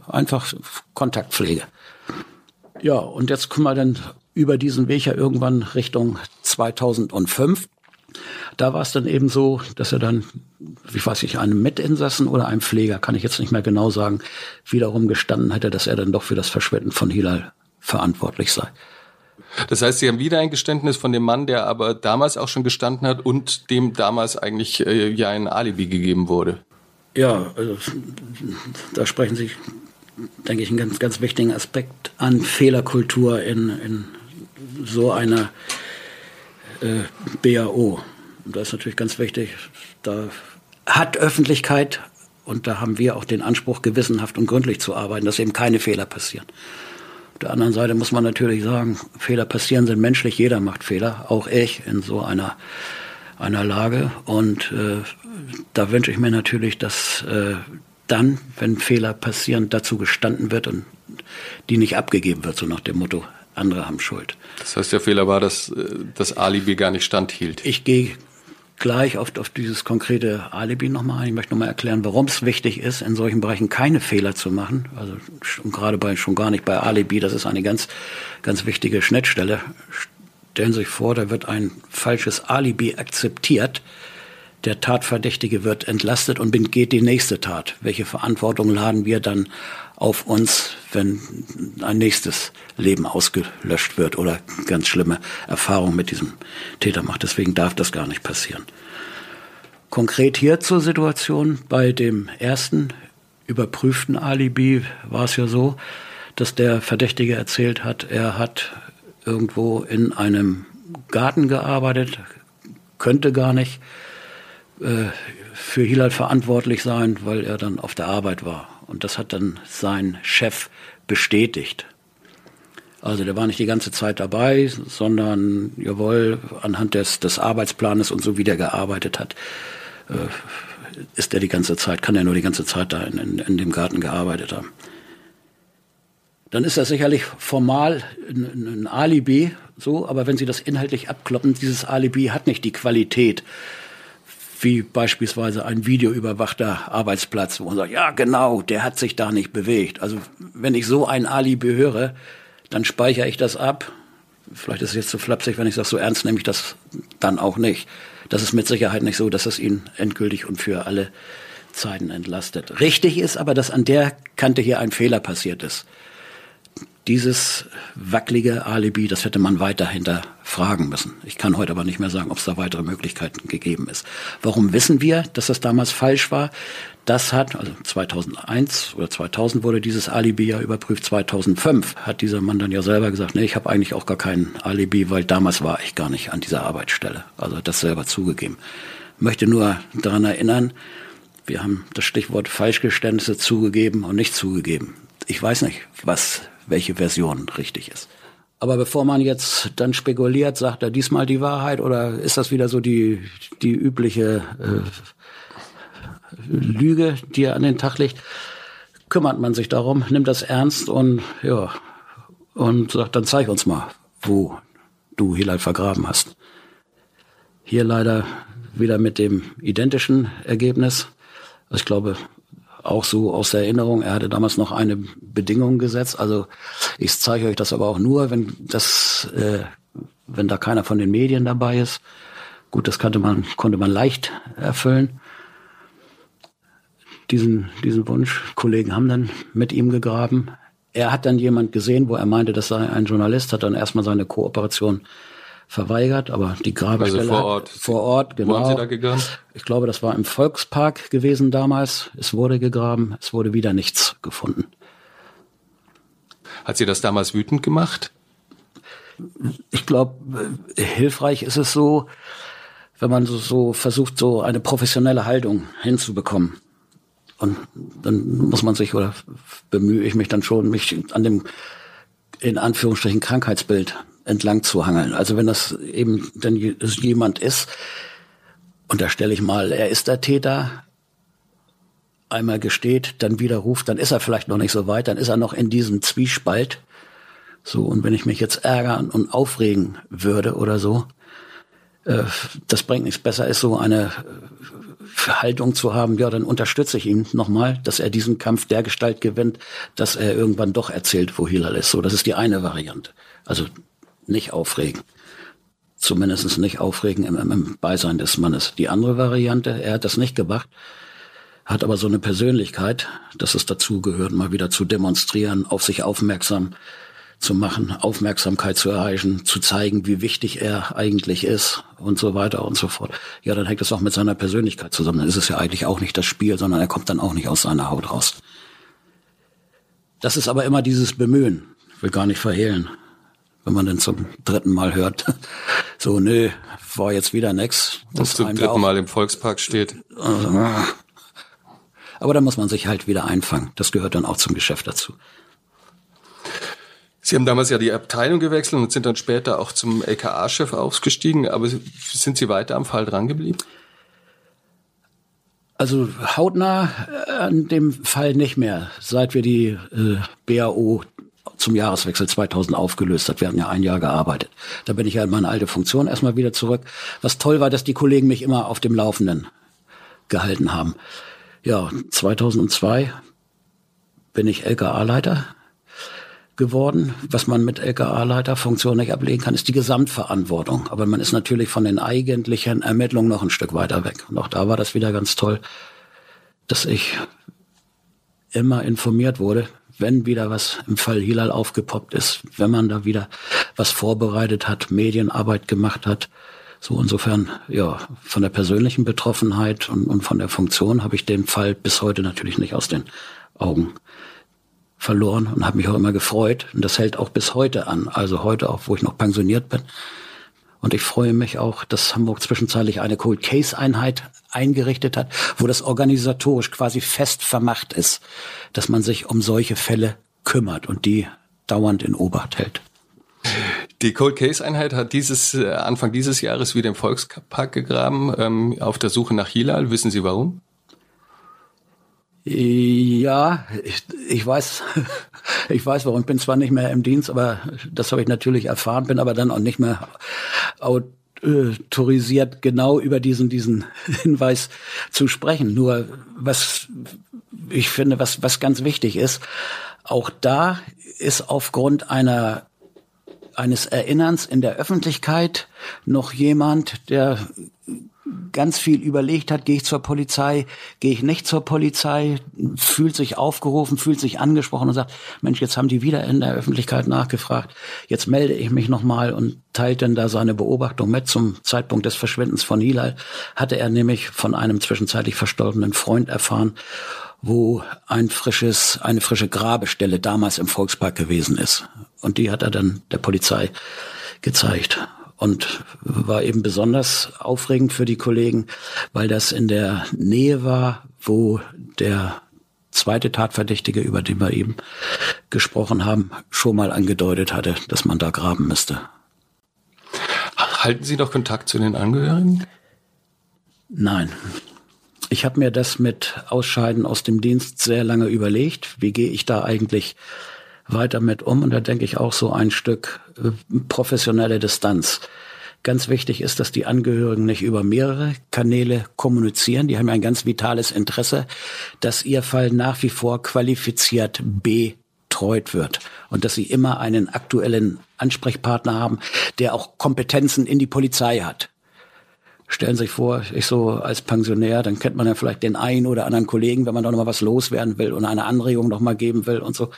einfach Kontaktpflege. Ja, und jetzt kommen wir dann über diesen Weg ja irgendwann Richtung 2005. Da war es dann eben so, dass er dann, ich weiß nicht, einem Mitinsassen oder einem Pfleger, kann ich jetzt nicht mehr genau sagen, wiederum gestanden hätte, dass er dann doch für das Verschwinden von Hilal verantwortlich sei. Das heißt, Sie haben wieder ein Geständnis von dem Mann, der aber damals auch schon gestanden hat und dem damals eigentlich äh, ja ein Alibi gegeben wurde. Ja, also, da sprechen Sie, denke ich, einen ganz, ganz wichtigen Aspekt an Fehlerkultur in, in so einer äh, BAO. Und da ist natürlich ganz wichtig, da hat Öffentlichkeit und da haben wir auch den Anspruch, gewissenhaft und gründlich zu arbeiten, dass eben keine Fehler passieren. Auf der anderen Seite muss man natürlich sagen, Fehler passieren sind menschlich, jeder macht Fehler, auch ich in so einer, einer Lage. Und äh, da wünsche ich mir natürlich, dass äh, dann, wenn Fehler passieren, dazu gestanden wird und die nicht abgegeben wird, so nach dem Motto, andere haben Schuld. Das heißt, der Fehler war, dass äh, das Alibi gar nicht standhielt. Ich gehe gleich auf, auf dieses konkrete Alibi nochmal ein. Ich möchte nochmal erklären, warum es wichtig ist, in solchen Bereichen keine Fehler zu machen. Also schon, gerade bei, schon gar nicht bei Alibi. Das ist eine ganz, ganz wichtige Schnittstelle. Stellen Sie sich vor, da wird ein falsches Alibi akzeptiert. Der Tatverdächtige wird entlastet und begeht die nächste Tat. Welche Verantwortung laden wir dann auf uns, wenn ein nächstes Leben ausgelöscht wird oder ganz schlimme Erfahrungen mit diesem Täter macht. Deswegen darf das gar nicht passieren. Konkret hier zur Situation bei dem ersten überprüften Alibi war es ja so, dass der Verdächtige erzählt hat, er hat irgendwo in einem Garten gearbeitet, könnte gar nicht äh, für Hilal verantwortlich sein, weil er dann auf der Arbeit war. Und das hat dann sein Chef bestätigt. Also der war nicht die ganze Zeit dabei, sondern jawohl, anhand des, des Arbeitsplanes und so wie der gearbeitet hat, äh, ist er die ganze Zeit, kann er nur die ganze Zeit da in, in, in dem Garten gearbeitet haben. Dann ist das sicherlich formal ein, ein Alibi, so, aber wenn Sie das inhaltlich abkloppen, dieses Alibi hat nicht die Qualität, wie beispielsweise ein videoüberwachter Arbeitsplatz, wo man sagt, ja genau, der hat sich da nicht bewegt. Also wenn ich so ein Alibi höre, dann speichere ich das ab. Vielleicht ist es jetzt zu so flapsig, wenn ich das so ernst nehme ich das dann auch nicht. Das ist mit Sicherheit nicht so, dass es ihn endgültig und für alle Zeiten entlastet. Richtig ist aber, dass an der Kante hier ein Fehler passiert ist dieses wackelige Alibi, das hätte man weiter hinterfragen müssen. Ich kann heute aber nicht mehr sagen, ob es da weitere Möglichkeiten gegeben ist. Warum wissen wir, dass das damals falsch war? Das hat, also 2001 oder 2000 wurde dieses Alibi ja überprüft, 2005 hat dieser Mann dann ja selber gesagt, nee, ich habe eigentlich auch gar kein Alibi, weil damals war ich gar nicht an dieser Arbeitsstelle. Also das selber zugegeben. Möchte nur daran erinnern, wir haben das Stichwort Falschgeständnisse zugegeben und nicht zugegeben. Ich weiß nicht, was welche Version richtig ist. Aber bevor man jetzt dann spekuliert, sagt er diesmal die Wahrheit oder ist das wieder so die, die übliche äh, Lüge, die er an den Tag legt, kümmert man sich darum, nimmt das ernst und ja, und sagt, dann zeig uns mal, wo du Hilal vergraben hast. Hier leider wieder mit dem identischen Ergebnis. Ich glaube, auch so aus der Erinnerung, er hatte damals noch eine Bedingung gesetzt. Also ich zeige euch das aber auch nur, wenn das, äh, wenn da keiner von den Medien dabei ist. Gut, das konnte man, konnte man leicht erfüllen. Diesen, diesen Wunsch. Kollegen haben dann mit ihm gegraben. Er hat dann jemand gesehen, wo er meinte, das sei ein Journalist, hat dann erstmal seine Kooperation verweigert, aber die Grabestelle also vor Ort. vor Ort, genau. Wo haben Sie da gegangen? Ich glaube, das war im Volkspark gewesen damals. Es wurde gegraben, es wurde wieder nichts gefunden. Hat Sie das damals wütend gemacht? Ich glaube, hilfreich ist es so, wenn man so, so versucht, so eine professionelle Haltung hinzubekommen. Und dann muss man sich oder bemühe ich mich dann schon, mich an dem in Anführungsstrichen Krankheitsbild entlang zu hangeln. Also wenn das eben dann jemand ist, und da stelle ich mal, er ist der Täter, einmal gesteht, dann widerruft, dann ist er vielleicht noch nicht so weit, dann ist er noch in diesem Zwiespalt. So, und wenn ich mich jetzt ärgern und aufregen würde oder so, äh, das bringt nichts. Besser ist so eine äh, Haltung zu haben, ja, dann unterstütze ich ihn nochmal, dass er diesen Kampf der Gestalt gewinnt, dass er irgendwann doch erzählt, wo Hilal ist. So, das ist die eine Variante. Also nicht aufregen. Zumindest nicht aufregen im, im Beisein des Mannes. Die andere Variante, er hat das nicht gemacht, hat aber so eine Persönlichkeit, dass es dazu gehört, mal wieder zu demonstrieren, auf sich aufmerksam zu machen, Aufmerksamkeit zu erreichen, zu zeigen, wie wichtig er eigentlich ist und so weiter und so fort. Ja, dann hängt es auch mit seiner Persönlichkeit zusammen. Dann ist es ja eigentlich auch nicht das Spiel, sondern er kommt dann auch nicht aus seiner Haut raus. Das ist aber immer dieses Bemühen. Will gar nicht verhehlen. Wenn man dann zum dritten Mal hört, so, nö, war jetzt wieder nix. Das zum dritten Mal im Volkspark steht. Aber da muss man sich halt wieder einfangen. Das gehört dann auch zum Geschäft dazu. Sie haben damals ja die Abteilung gewechselt und sind dann später auch zum LKA-Chef aufgestiegen, aber sind Sie weiter am Fall drangeblieben? Also hautnah äh, an dem Fall nicht mehr, seit wir die äh, BAO zum Jahreswechsel 2000 aufgelöst hat. Wir hatten ja ein Jahr gearbeitet. Da bin ich ja in meine alte Funktion erstmal wieder zurück. Was toll war, dass die Kollegen mich immer auf dem Laufenden gehalten haben. Ja, 2002 bin ich LKA-Leiter geworden. Was man mit LKA-Leiterfunktion nicht ablegen kann, ist die Gesamtverantwortung. Aber man ist natürlich von den eigentlichen Ermittlungen noch ein Stück weiter weg. Und auch da war das wieder ganz toll, dass ich immer informiert wurde, wenn wieder was im Fall Hilal aufgepoppt ist, wenn man da wieder was vorbereitet hat, Medienarbeit gemacht hat. So insofern, ja, von der persönlichen Betroffenheit und, und von der Funktion habe ich den Fall bis heute natürlich nicht aus den Augen verloren und habe mich auch immer gefreut. Und das hält auch bis heute an. Also heute auch, wo ich noch pensioniert bin. Und ich freue mich auch, dass Hamburg zwischenzeitlich eine Cold Case Einheit eingerichtet hat, wo das organisatorisch quasi fest vermacht ist, dass man sich um solche Fälle kümmert und die dauernd in Obacht hält. Die Cold Case Einheit hat dieses äh, Anfang dieses Jahres wieder im Volkspark gegraben ähm, auf der Suche nach Hilal. Wissen Sie warum? Ja, ich, ich weiß, ich weiß warum. Ich bin zwar nicht mehr im Dienst, aber das habe ich natürlich erfahren, bin aber dann auch nicht mehr autorisiert, genau über diesen, diesen Hinweis zu sprechen. Nur was ich finde, was, was ganz wichtig ist, auch da ist aufgrund einer eines Erinnerns in der Öffentlichkeit noch jemand, der ganz viel überlegt hat, gehe ich zur Polizei, gehe ich nicht zur Polizei, fühlt sich aufgerufen, fühlt sich angesprochen und sagt, Mensch, jetzt haben die wieder in der Öffentlichkeit nachgefragt, jetzt melde ich mich nochmal und teilt dann da seine Beobachtung mit. Zum Zeitpunkt des Verschwindens von Hilal hatte er nämlich von einem zwischenzeitlich verstorbenen Freund erfahren, wo ein frisches, eine frische Grabestelle damals im Volkspark gewesen ist. Und die hat er dann der Polizei gezeigt und war eben besonders aufregend für die Kollegen, weil das in der Nähe war, wo der zweite Tatverdächtige, über den wir eben gesprochen haben, schon mal angedeutet hatte, dass man da graben müsste. Halten Sie noch Kontakt zu den Angehörigen? Nein. Ich habe mir das mit Ausscheiden aus dem Dienst sehr lange überlegt. Wie gehe ich da eigentlich weiter mit um. Und da denke ich auch so ein Stück äh, professionelle Distanz. Ganz wichtig ist, dass die Angehörigen nicht über mehrere Kanäle kommunizieren. Die haben ein ganz vitales Interesse, dass ihr Fall nach wie vor qualifiziert betreut wird und dass sie immer einen aktuellen Ansprechpartner haben, der auch Kompetenzen in die Polizei hat. Stellen Sie sich vor, ich so als Pensionär, dann kennt man ja vielleicht den einen oder anderen Kollegen, wenn man doch noch mal was loswerden will und eine Anregung noch mal geben will und so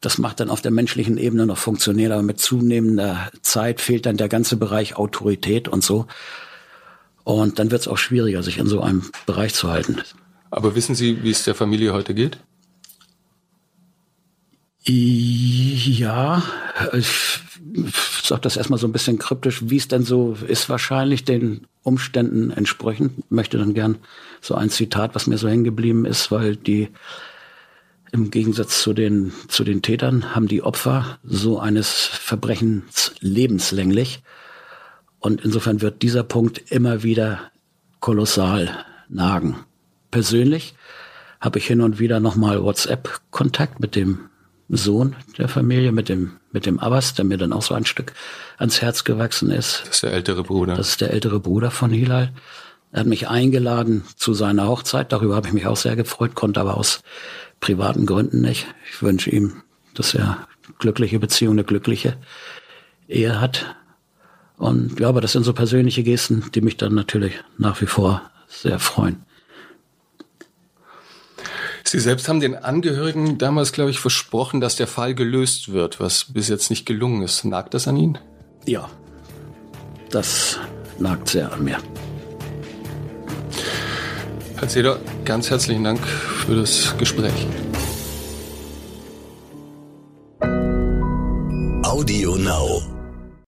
das macht dann auf der menschlichen Ebene noch funktioniert, aber mit zunehmender Zeit fehlt dann der ganze Bereich Autorität und so. Und dann wird es auch schwieriger, sich in so einem Bereich zu halten. Aber wissen Sie, wie es der Familie heute geht? Ja, ich sage das erstmal so ein bisschen kryptisch, wie es denn so ist, wahrscheinlich den Umständen entsprechend. Möchte dann gern so ein Zitat, was mir so hängen geblieben ist, weil die im Gegensatz zu den, zu den Tätern haben die Opfer so eines Verbrechens lebenslänglich. Und insofern wird dieser Punkt immer wieder kolossal nagen. Persönlich habe ich hin und wieder nochmal WhatsApp-Kontakt mit dem Sohn der Familie, mit dem, mit dem Abbas, der mir dann auch so ein Stück ans Herz gewachsen ist. Das ist der ältere Bruder. Das ist der ältere Bruder von Hilal. Er hat mich eingeladen zu seiner Hochzeit. Darüber habe ich mich auch sehr gefreut, konnte aber aus privaten Gründen nicht. Ich wünsche ihm, dass er glückliche Beziehung, eine glückliche Ehe hat. Und ja, aber das sind so persönliche Gesten, die mich dann natürlich nach wie vor sehr freuen. Sie selbst haben den Angehörigen damals, glaube ich, versprochen, dass der Fall gelöst wird, was bis jetzt nicht gelungen ist. Nagt das an Ihnen? Ja, das nagt sehr an mir als jeder ganz herzlichen Dank für das Gespräch. Audio Now.